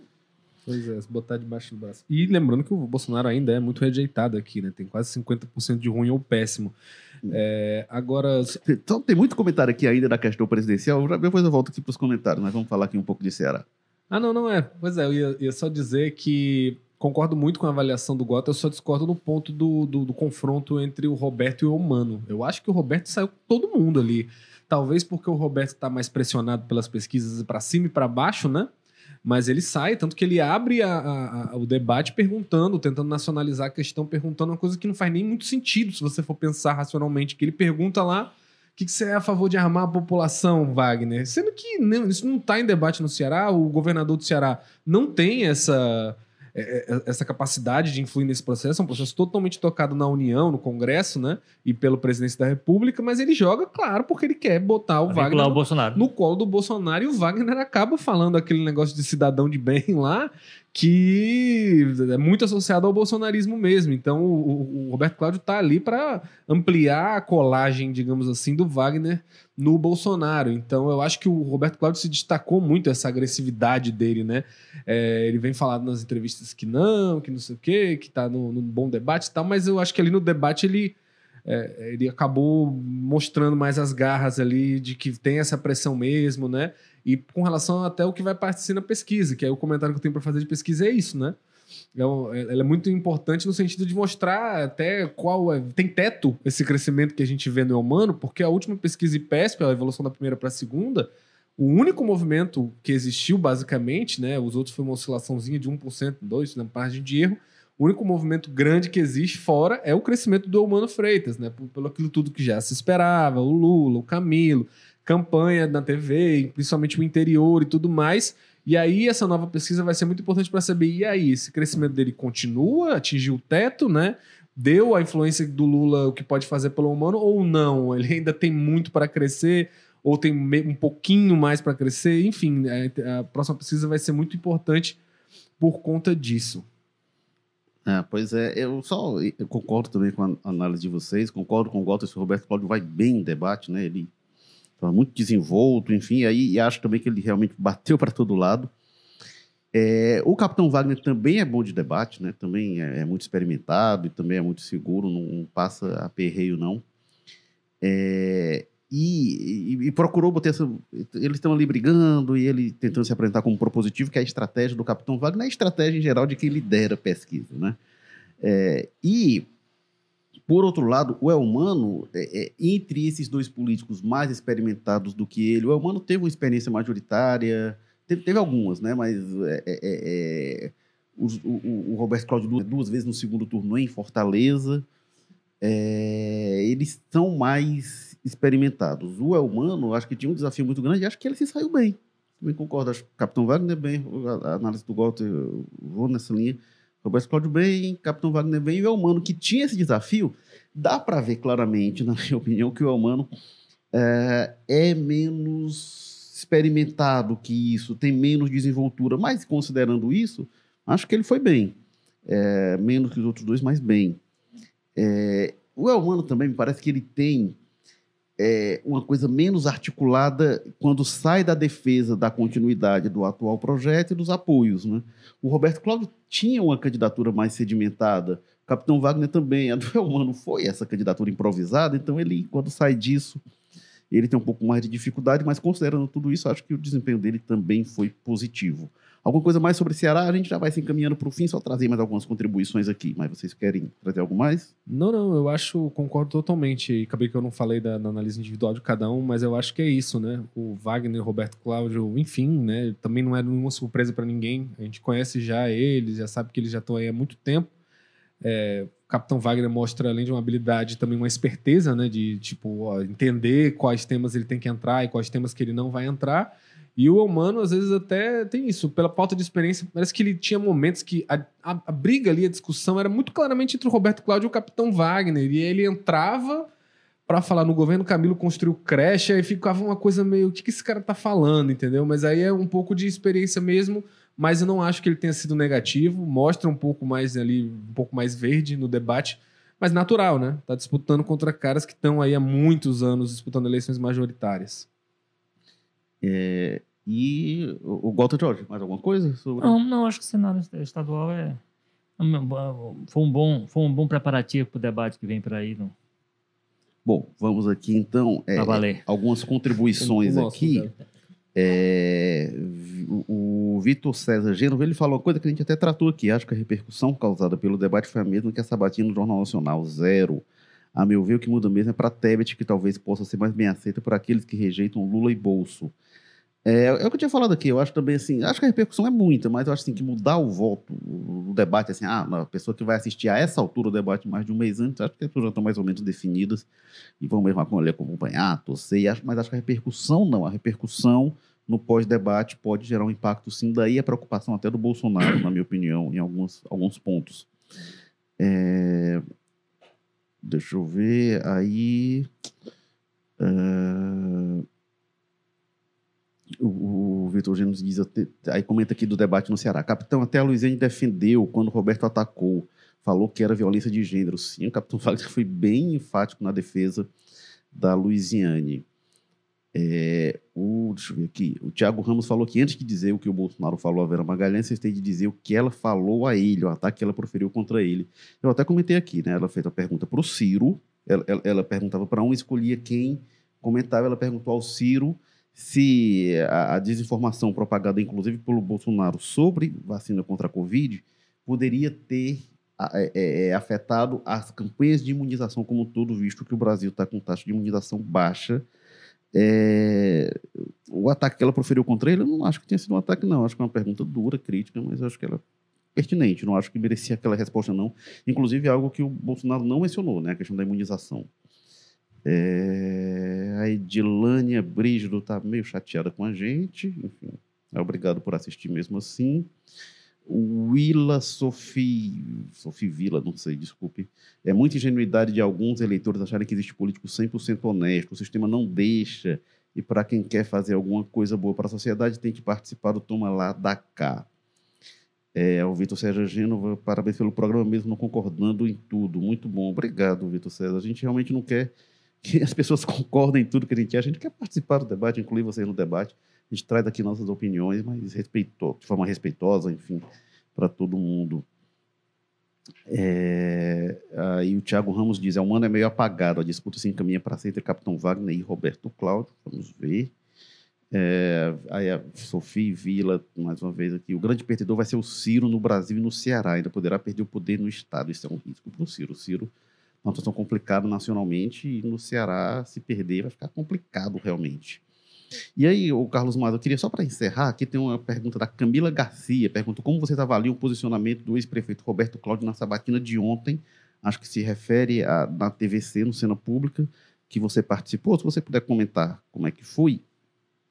Pois é, se botar debaixo do braço. E lembrando que o Bolsonaro ainda é muito rejeitado aqui, né? Tem quase 50% de ruim ou péssimo. É, agora.
Então, tem muito comentário aqui ainda da questão presidencial. Depois eu volto aqui para os comentários, mas vamos falar aqui um pouco de Ceará.
Ah, não, não é. Pois é, eu ia, ia só dizer que concordo muito com a avaliação do Gota, eu só discordo no ponto do, do, do, confronto entre o Roberto e o Humano. Eu acho que o Roberto saiu com todo mundo ali. Talvez porque o Roberto está mais pressionado pelas pesquisas para cima e para baixo, né? Mas ele sai, tanto que ele abre a, a, a, o debate perguntando, tentando nacionalizar a questão, perguntando uma coisa que não faz nem muito sentido se você for pensar racionalmente. Que ele pergunta lá que, que você é a favor de armar a população, Wagner? Sendo que não, isso não está em debate no Ceará, o governador do Ceará não tem essa, é, é, essa capacidade de influir nesse processo, é um processo totalmente tocado na União, no Congresso, né? E pelo presidente da República, mas ele joga, claro, porque ele quer botar o Wagner
o Bolsonaro.
no colo do Bolsonaro e o Wagner acaba falando aquele negócio de cidadão de bem lá que é muito associado ao bolsonarismo mesmo. Então, o, o Roberto Cláudio está ali para ampliar a colagem, digamos assim, do Wagner no Bolsonaro. Então, eu acho que o Roberto Cláudio se destacou muito essa agressividade dele, né? É, ele vem falando nas entrevistas que não, que não sei o quê, que está no, bom debate e tal, mas eu acho que ali no debate ele. É, ele acabou mostrando mais as garras ali de que tem essa pressão mesmo, né? E com relação até o que vai aparecer na pesquisa, que é o comentário que eu tenho para fazer de pesquisa é isso, né? É é- ela é muito importante no sentido de mostrar até qual é. Tem teto esse crescimento que a gente vê no humano, porque a última pesquisa IPESP, a evolução da primeira para a segunda, o único movimento que existiu, basicamente, né? Os outros foi uma oscilaçãozinha de 1%, 2% na margem de erro. O único movimento grande que existe fora é o crescimento do Humano Freitas, né? Pelo aquilo tudo que já se esperava, o Lula, o Camilo, campanha na TV, principalmente o interior e tudo mais. E aí, essa nova pesquisa vai ser muito importante para saber, e aí, esse crescimento dele continua, atingiu o teto, né? Deu a influência do Lula o que pode fazer pelo humano ou não? Ele ainda tem muito para crescer, ou tem um pouquinho mais para crescer? Enfim, a, a próxima pesquisa vai ser muito importante por conta disso.
É, pois é, eu só eu concordo também com a análise de vocês, concordo com o Walter, o Roberto Cláudio vai bem em debate, né? Ele estava muito desenvolto, enfim, aí e acho também que ele realmente bateu para todo lado. É, o Capitão Wagner também é bom de debate, né? Também é, é muito experimentado e também é muito seguro, não, não passa aperreio, não. É, e, e- e procurou botar essa. Eles estão ali brigando e ele tentando se apresentar como propositivo, que é a estratégia do Capitão Wagner, é a estratégia em geral de quem lidera a pesquisa, né? É, e, por outro lado, o Elmano, é, é, entre esses dois políticos mais experimentados do que ele, o Elmano teve uma experiência majoritária, teve, teve algumas, né? Mas é, é, é, os- o, o- Roberto Cláudio duas, duas vezes no segundo turno em Fortaleza. É, eles são mais experimentados. O Elmano, acho que tinha um desafio muito grande e acho que ele se saiu bem. Também concordo. Acho que o Capitão Wagner bem, a análise do Walter, eu vou nessa linha. Roberto Cláudio bem, Capitão Wagner bem, e o Elmano, que tinha esse desafio, dá para ver claramente, na minha opinião, que o Elmano é, é menos experimentado que isso, tem menos desenvoltura, mas considerando isso, acho que ele foi bem. É, menos que os outros dois, mas bem. É, o Elmano também me parece que ele tem é, uma coisa menos articulada quando sai da defesa da continuidade do atual projeto e dos apoios. Né? O Roberto Cláudio tinha uma candidatura mais sedimentada, o Capitão Wagner também. A do Elmano foi essa candidatura improvisada, então ele, quando sai disso, ele tem um pouco mais de dificuldade, mas considerando tudo isso, acho que o desempenho dele também foi positivo. Alguma coisa mais sobre Ceará? A gente já vai se encaminhando para o fim, só trazer mais algumas contribuições aqui. Mas vocês querem trazer algo mais?
Não, não, eu acho, concordo totalmente. Acabei que eu não falei da, da análise individual de cada um, mas eu acho que é isso, né? O Wagner, Roberto Cláudio, enfim, né? Também não é nenhuma surpresa para ninguém. A gente conhece já eles, já sabe que eles já estão aí há muito tempo. É, o Capitão Wagner mostra, além de uma habilidade, também uma esperteza, né? De, tipo, ó, entender quais temas ele tem que entrar e quais temas que ele não vai entrar. E o humano, às vezes, até tem isso. Pela falta de experiência, parece que ele tinha momentos que a, a- a briga ali, a discussão, era muito claramente entre o Roberto Cláudio e o Capitão Wagner. E ele entrava para falar no governo Camilo construiu creche, aí ficava uma coisa meio, o que, que esse cara tá falando, entendeu? Mas aí é um pouco de experiência mesmo, mas eu não acho que ele tenha sido negativo, mostra um pouco mais ali, um pouco mais verde no debate, mas natural, né? Tá disputando contra caras que estão aí há muitos anos disputando eleições majoritárias.
E o, o Walter George, mais alguma coisa sobre?
Não, não, acho que o cenário estadual é. Foi um bom, foi um bom preparativo para o debate que vem por aí, não?
Bom, vamos aqui então. é,
valer.
algumas contribuições aqui. É, o, o Vitor César Gênova, ele falou uma coisa que a gente até tratou aqui. Acho que a repercussão causada pelo debate foi a mesma que a sabatina no Jornal Nacional, zero. A meu ver, o que muda mesmo é para Tebet, que talvez possa ser mais bem aceita por aqueles que rejeitam Lula e Bolso. É, é o que eu tinha falado aqui, eu acho também assim, acho que a repercussão é muita, mas eu acho assim, que mudar o voto, o, debate, assim, ah, a pessoa que vai assistir a essa altura o debate mais de um mês antes, acho que as pessoas já estão mais ou menos definidas e vão mesmo acompanhar, torcer, mas acho que a repercussão não, a repercussão no pós-debate pode gerar um impacto sim, daí a preocupação até do Bolsonaro, na minha opinião, em alguns, alguns pontos. É, deixa eu ver, aí... é, o, o Vitor Gênesis diz, aí comenta aqui do debate no Ceará. Capitão, até a Luiziane defendeu quando Roberto atacou, falou que era violência de gênero. Sim, o Capitão Wagner foi bem enfático na defesa da Luiziane. É, o, deixa eu ver aqui. O Tiago Ramos falou que antes de dizer o que o Bolsonaro falou a Vera Magalhães, vocês têm de dizer o que ela falou a ele, o ataque que ela proferiu contra ele. Eu até comentei aqui, né? Ela fez a pergunta para o Ciro, ela, ela- ela perguntava para um, escolhia quem comentava, ela perguntou ao Ciro se a, a desinformação propagada, inclusive pelo Bolsonaro, sobre vacina contra a Covid, poderia ter é, é, é, afetado as campanhas de imunização como todo, visto que o Brasil está com taxa de imunização baixa. É, o ataque que ela proferiu contra ele, eu não acho que tenha sido um ataque, não. Acho que é uma pergunta dura, crítica, mas acho que ela é pertinente. Não acho que merecia aquela resposta, não. Inclusive, algo que o Bolsonaro não mencionou, né? A questão da imunização. É, a Edilânia Brígido está meio chateada com a gente. Enfim, é obrigado por assistir mesmo assim. Willa Sophie, Sophie Villa, não sei, desculpe. É muita ingenuidade de alguns eleitores acharem que existe político 100% honesto. O sistema não deixa. E para quem quer fazer alguma coisa boa para a sociedade, tem que participar do Toma Lá da Cá. É, o Vitor César Gênova, parabéns pelo programa, mesmo não concordando em tudo. Muito bom, obrigado, Vitor César. A gente realmente não quer que as pessoas concordem em tudo que a gente quer. A gente quer participar do debate, incluir vocês no debate. A gente traz aqui nossas opiniões, mas respeitou, de forma respeitosa, enfim, para todo mundo. É, aí o Thiago Ramos diz: é um ano é meio apagado, a disputa se encaminha para ser entre Capitão Wagner e Roberto Cláudio. Vamos ver. É, aí a Sofia Vila, mais uma vez aqui: o grande perdedor vai ser o Ciro no Brasil e no Ceará. Ainda poderá perder o poder no Estado. Isso é um risco para o Ciro. O Ciro uma situação complicada nacionalmente e no Ceará se perder vai ficar complicado realmente. E aí, o Carlos Mato, eu queria só para encerrar, aqui tem uma pergunta da Camila Garcia, pergunta como vocês avaliam o posicionamento do ex-prefeito Roberto Cláudio na sabatina de ontem, acho que se refere a, na TVC, no Cena Pública, que você participou, se você puder comentar como é que foi.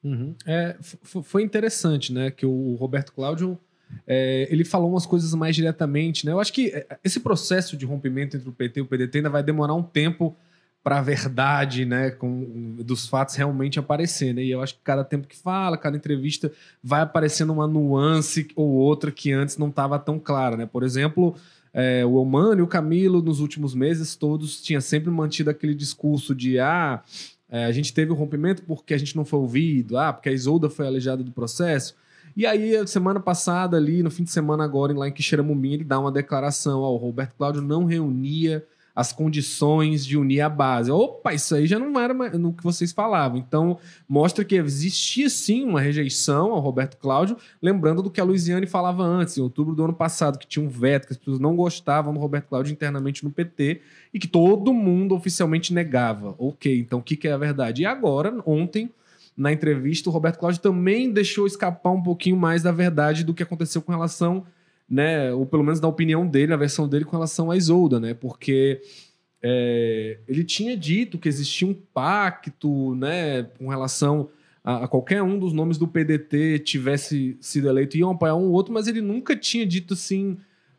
Uhum. É, foi interessante, né, que o Roberto Cláudio, é, ele falou umas coisas mais diretamente, né, eu acho que é, esse processo de rompimento entre o PT e o PDT ainda vai demorar um tempo para a verdade, né, com, dos fatos realmente aparecer, né? E eu acho que cada tempo que fala, cada entrevista vai aparecendo uma nuance ou outra que antes não estava tão clara, né? Por exemplo, é, o Elmano e o Camilo nos últimos meses todos tinham sempre mantido aquele discurso de ah, é, a gente teve o rompimento porque a gente não foi ouvido, ah, porque a Isolda foi aleijada do processo. E aí, semana passada, ali, no fim de semana agora, lá em Quixeramobim, ele dá uma declaração, ó, o Roberto Cláudio não reunia as condições de unir a base. Opa, isso aí já não era no que vocês falavam. Então, mostra que existia sim uma rejeição ao Roberto Cláudio, lembrando do que a Luiziane falava antes, em outubro do ano passado, que tinha um veto, que as pessoas não gostavam do Roberto Cláudio internamente no PT e que todo mundo oficialmente negava. Ok, então o que, que é a verdade? E agora, ontem, na entrevista, o Roberto Cláudio também deixou escapar um pouquinho mais da verdade do que aconteceu com relação né, ou pelo menos da opinião dele, a versão dele com relação a Isolda, né, porque é, ele tinha dito que existia um pacto, né, com relação a, a, qualquer um dos nomes do PDT tivesse sido eleito e apoiar um ou outro, mas ele nunca tinha dito assim,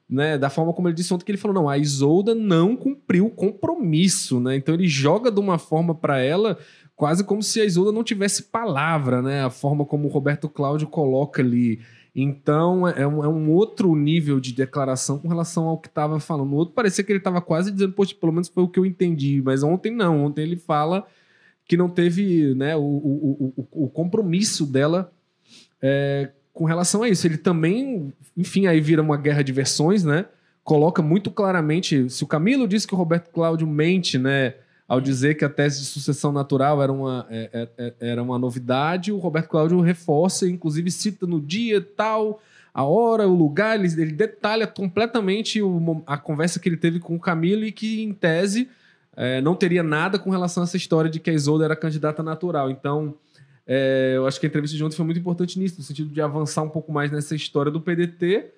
né, da forma como ele disse ontem que ele falou, não, a Isolda não cumpriu o compromisso, né, então ele joga de uma forma para ela quase como se a Isolda não tivesse palavra, né, a forma como o Roberto Cláudio coloca ali, então é um, é um, outro nível de declaração com relação ao que estava falando. No outro parecia que ele estava quase dizendo, poxa, pelo menos foi o que eu entendi. Mas ontem não. Ontem ele fala que não teve né, o, o, o, o compromisso dela é, com relação a isso. Ele também, enfim, aí vira uma guerra de versões, né? Coloca muito claramente. Se o Camilo disse que o Roberto Cláudio mente, né? Ao dizer que a tese de sucessão natural era uma, é, é, é, era uma novidade, o Roberto Cláudio reforça, inclusive cita no dia tal, a hora, o lugar, ele, detalha completamente a conversa que ele teve com o Camilo e que, em tese, não teria nada com relação a essa história de que a Isolda era candidata natural. Então, eu acho que a entrevista de ontem foi muito importante nisso, no sentido de avançar um pouco mais nessa história do PDT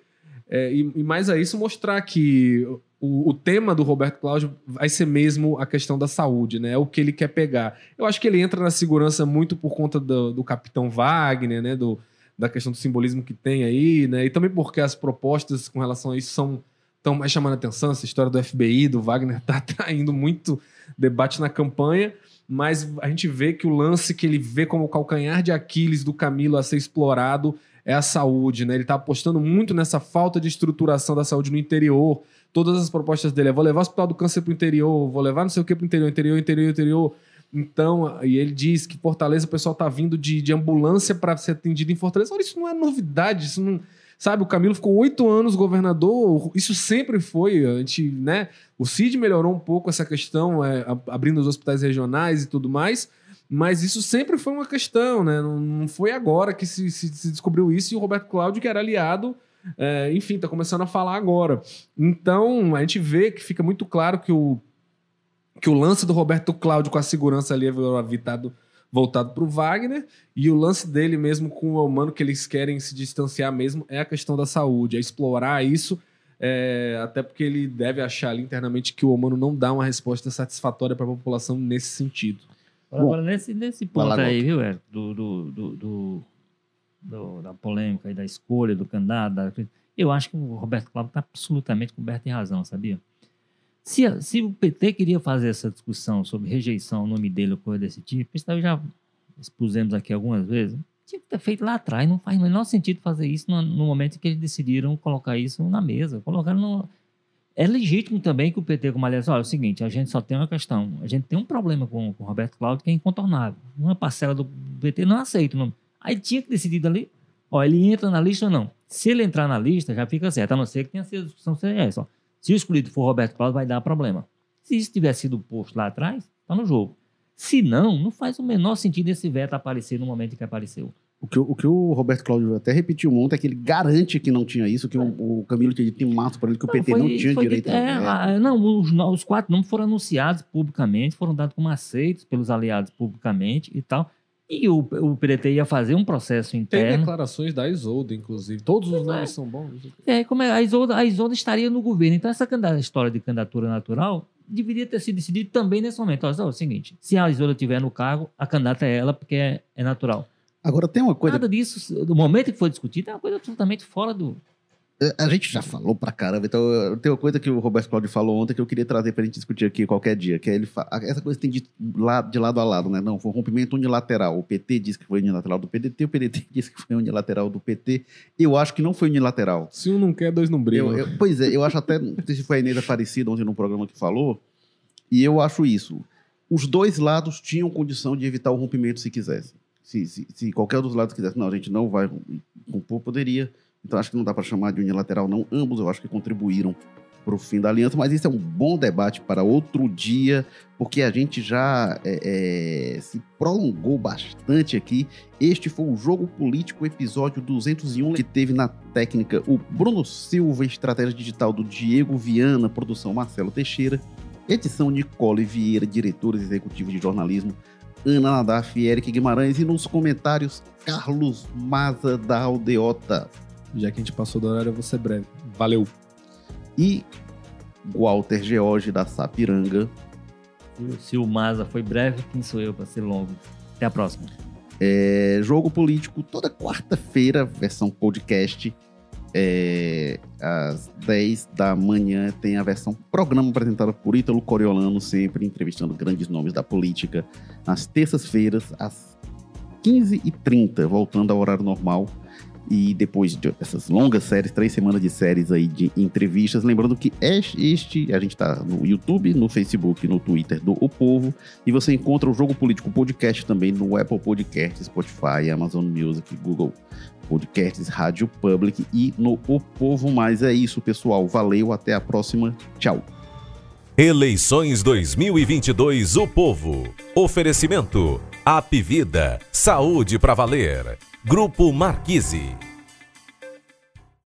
e, e mais a isso mostrar que o, o, tema do Roberto Cláudio vai ser mesmo a questão da saúde, né? É o que ele quer pegar. Eu acho que ele entra na segurança muito por conta do, do Capitão Wagner, né? Do, da questão do simbolismo que tem aí, né? E também porque as propostas com relação a isso são tão mais chamando a atenção. Essa história do FBI, do Wagner, tá traindo muito debate na campanha. Mas a gente vê que o lance que ele vê como o calcanhar de Aquiles do Camilo a ser explorado é a saúde, né? Ele está apostando muito nessa falta de estruturação da saúde no interior todas as propostas dele é vou levar o Hospital do Câncer para o interior, vou levar não sei o que para o interior, interior, interior, interior. Então, e ele diz que Fortaleza o pessoal tá vindo de, de ambulância para ser atendido em Fortaleza. Olha, isso não é novidade, isso não. Sabe, o Camilo ficou oito anos governador, isso sempre foi. A gente, né? O CID melhorou um pouco essa questão, é, abrindo os hospitais regionais e tudo mais, Mas isso sempre foi uma questão, né? Não, não foi agora que se, se, se, descobriu isso e o Roberto Cláudio, que era aliado, é, enfim, tá começando a falar agora. Então, a gente vê que fica muito claro que o, que o lance do Roberto Cláudio com a segurança ali é evitado voltado para o Wagner e o lance dele mesmo com o humano que eles querem se distanciar mesmo é a questão da saúde, é explorar isso, é, até porque ele deve achar ali internamente que o humano não dá uma resposta satisfatória para a população nesse sentido.
Agora, nesse, nesse ponto aí, viu, Érico, do, do, do, do, da polêmica e da escolha do candidato, da, eu acho que o Roberto Cláudio está absolutamente coberto de razão, sabia? Se, se o PT queria fazer essa discussão sobre rejeição ao nome dele ou coisa desse tipo, isso já expusemos aqui algumas vezes, tinha que ter feito lá atrás, não faz o menor sentido fazer isso no, no momento em que eles decidiram colocar isso na mesa, colocaram no, é legítimo também que o PT, como aliás, olha, é o seguinte, a gente só tem uma questão, a gente tem um problema com, com o Roberto Cláudio que é incontornável. Uma parcela do PT não aceita o nome. Aí tinha que decidir ali, ó, ele entra na lista ou não. Se ele entrar na lista, já fica certo, a não ser que tenha sido discussão essa. Ó. Se o escolhido for Roberto Cláudio, vai dar problema. Se isso tivesse sido posto lá atrás, está no jogo. Se não, não faz o menor sentido esse veto aparecer no momento em que apareceu.
O que, o que o Roberto Cláudio até repetiu ontem é que ele garante que não tinha isso, que o, o Camilo tinha dito em março para ele que o PT foi, não tinha direito
é, a Não, os, os, quatro nomes foram anunciados publicamente, foram dados como aceitos pelos aliados publicamente e tal. E o, o PDT ia fazer um processo interno.
Tem declarações da Isolda, inclusive. Todos os nomes é. são bons.
É, como é, a, Isolda, a Isolda estaria no governo. Então, essa história de candidatura natural deveria ter sido decidida também nesse momento. Olha, é o seguinte: se a Isolda estiver no cargo, a candidata é ela, porque é, é natural.
Agora tem uma coisa.
Nada disso, do momento que foi discutido, é uma coisa absolutamente fora do.
A gente já falou pra caramba, então tem uma coisa que o Roberto Cláudio falou ontem que eu queria trazer pra gente discutir aqui qualquer dia, que é ele essa coisa tem de, lado, de lado a lado, né? Não, foi um rompimento unilateral. O PT disse que foi unilateral do PDT, o PDT disse que foi unilateral do PT. Eu acho que não foi unilateral.
Se um não quer, dois não brigam.
Eu, eu, pois é, eu acho até, não sei se foi a Inês Aparecida ontem no programa que falou, e eu acho isso. Os dois lados tinham condição de evitar o rompimento se quisessem. Se, se, se, qualquer dos lados quisesse, não, a gente não vai compor, poderia. Então acho que não dá para chamar de unilateral, não. Ambos eu acho que contribuíram para o fim da aliança, mas isso é um bom debate para outro dia, porque a gente já é, é, se prolongou bastante aqui. Este foi o Jogo Político, episódio 201, que teve na técnica o Bruno Silva, estratégia digital do Diego Viana, produção Marcelo Teixeira, edição Nicole Vieira, diretores executivos de jornalismo Ana Nadaf e Eric Guimarães. E nos comentários, Carlos Maza da Aldeota.
Já que a gente passou do horário, eu vou ser breve. Valeu.
E Walter George da Sapiranga.
Se o Maza foi breve, quem sou eu para ser longo? Até a próxima.
É, jogo político toda quarta-feira, versão podcast. É, às 10 da manhã tem a versão programa apresentado por Ítalo Coriolano, sempre entrevistando grandes nomes da política. Nas terças-feiras, às 15h30, voltando ao horário normal. E depois dessas longas séries, três semanas de séries aí de entrevistas, lembrando que este, a gente está no YouTube, no Facebook, no Twitter do O Povo, e você encontra o Jogo Político Podcast também no Apple Podcast, Spotify, Amazon Music, Google podcasts Rádio Public e no O Povo Mais. É isso, pessoal. Valeu, até a próxima. Tchau.
Eleições 2022 O Povo. Oferecimento Apivida. Saúde para valer. Grupo Marquise.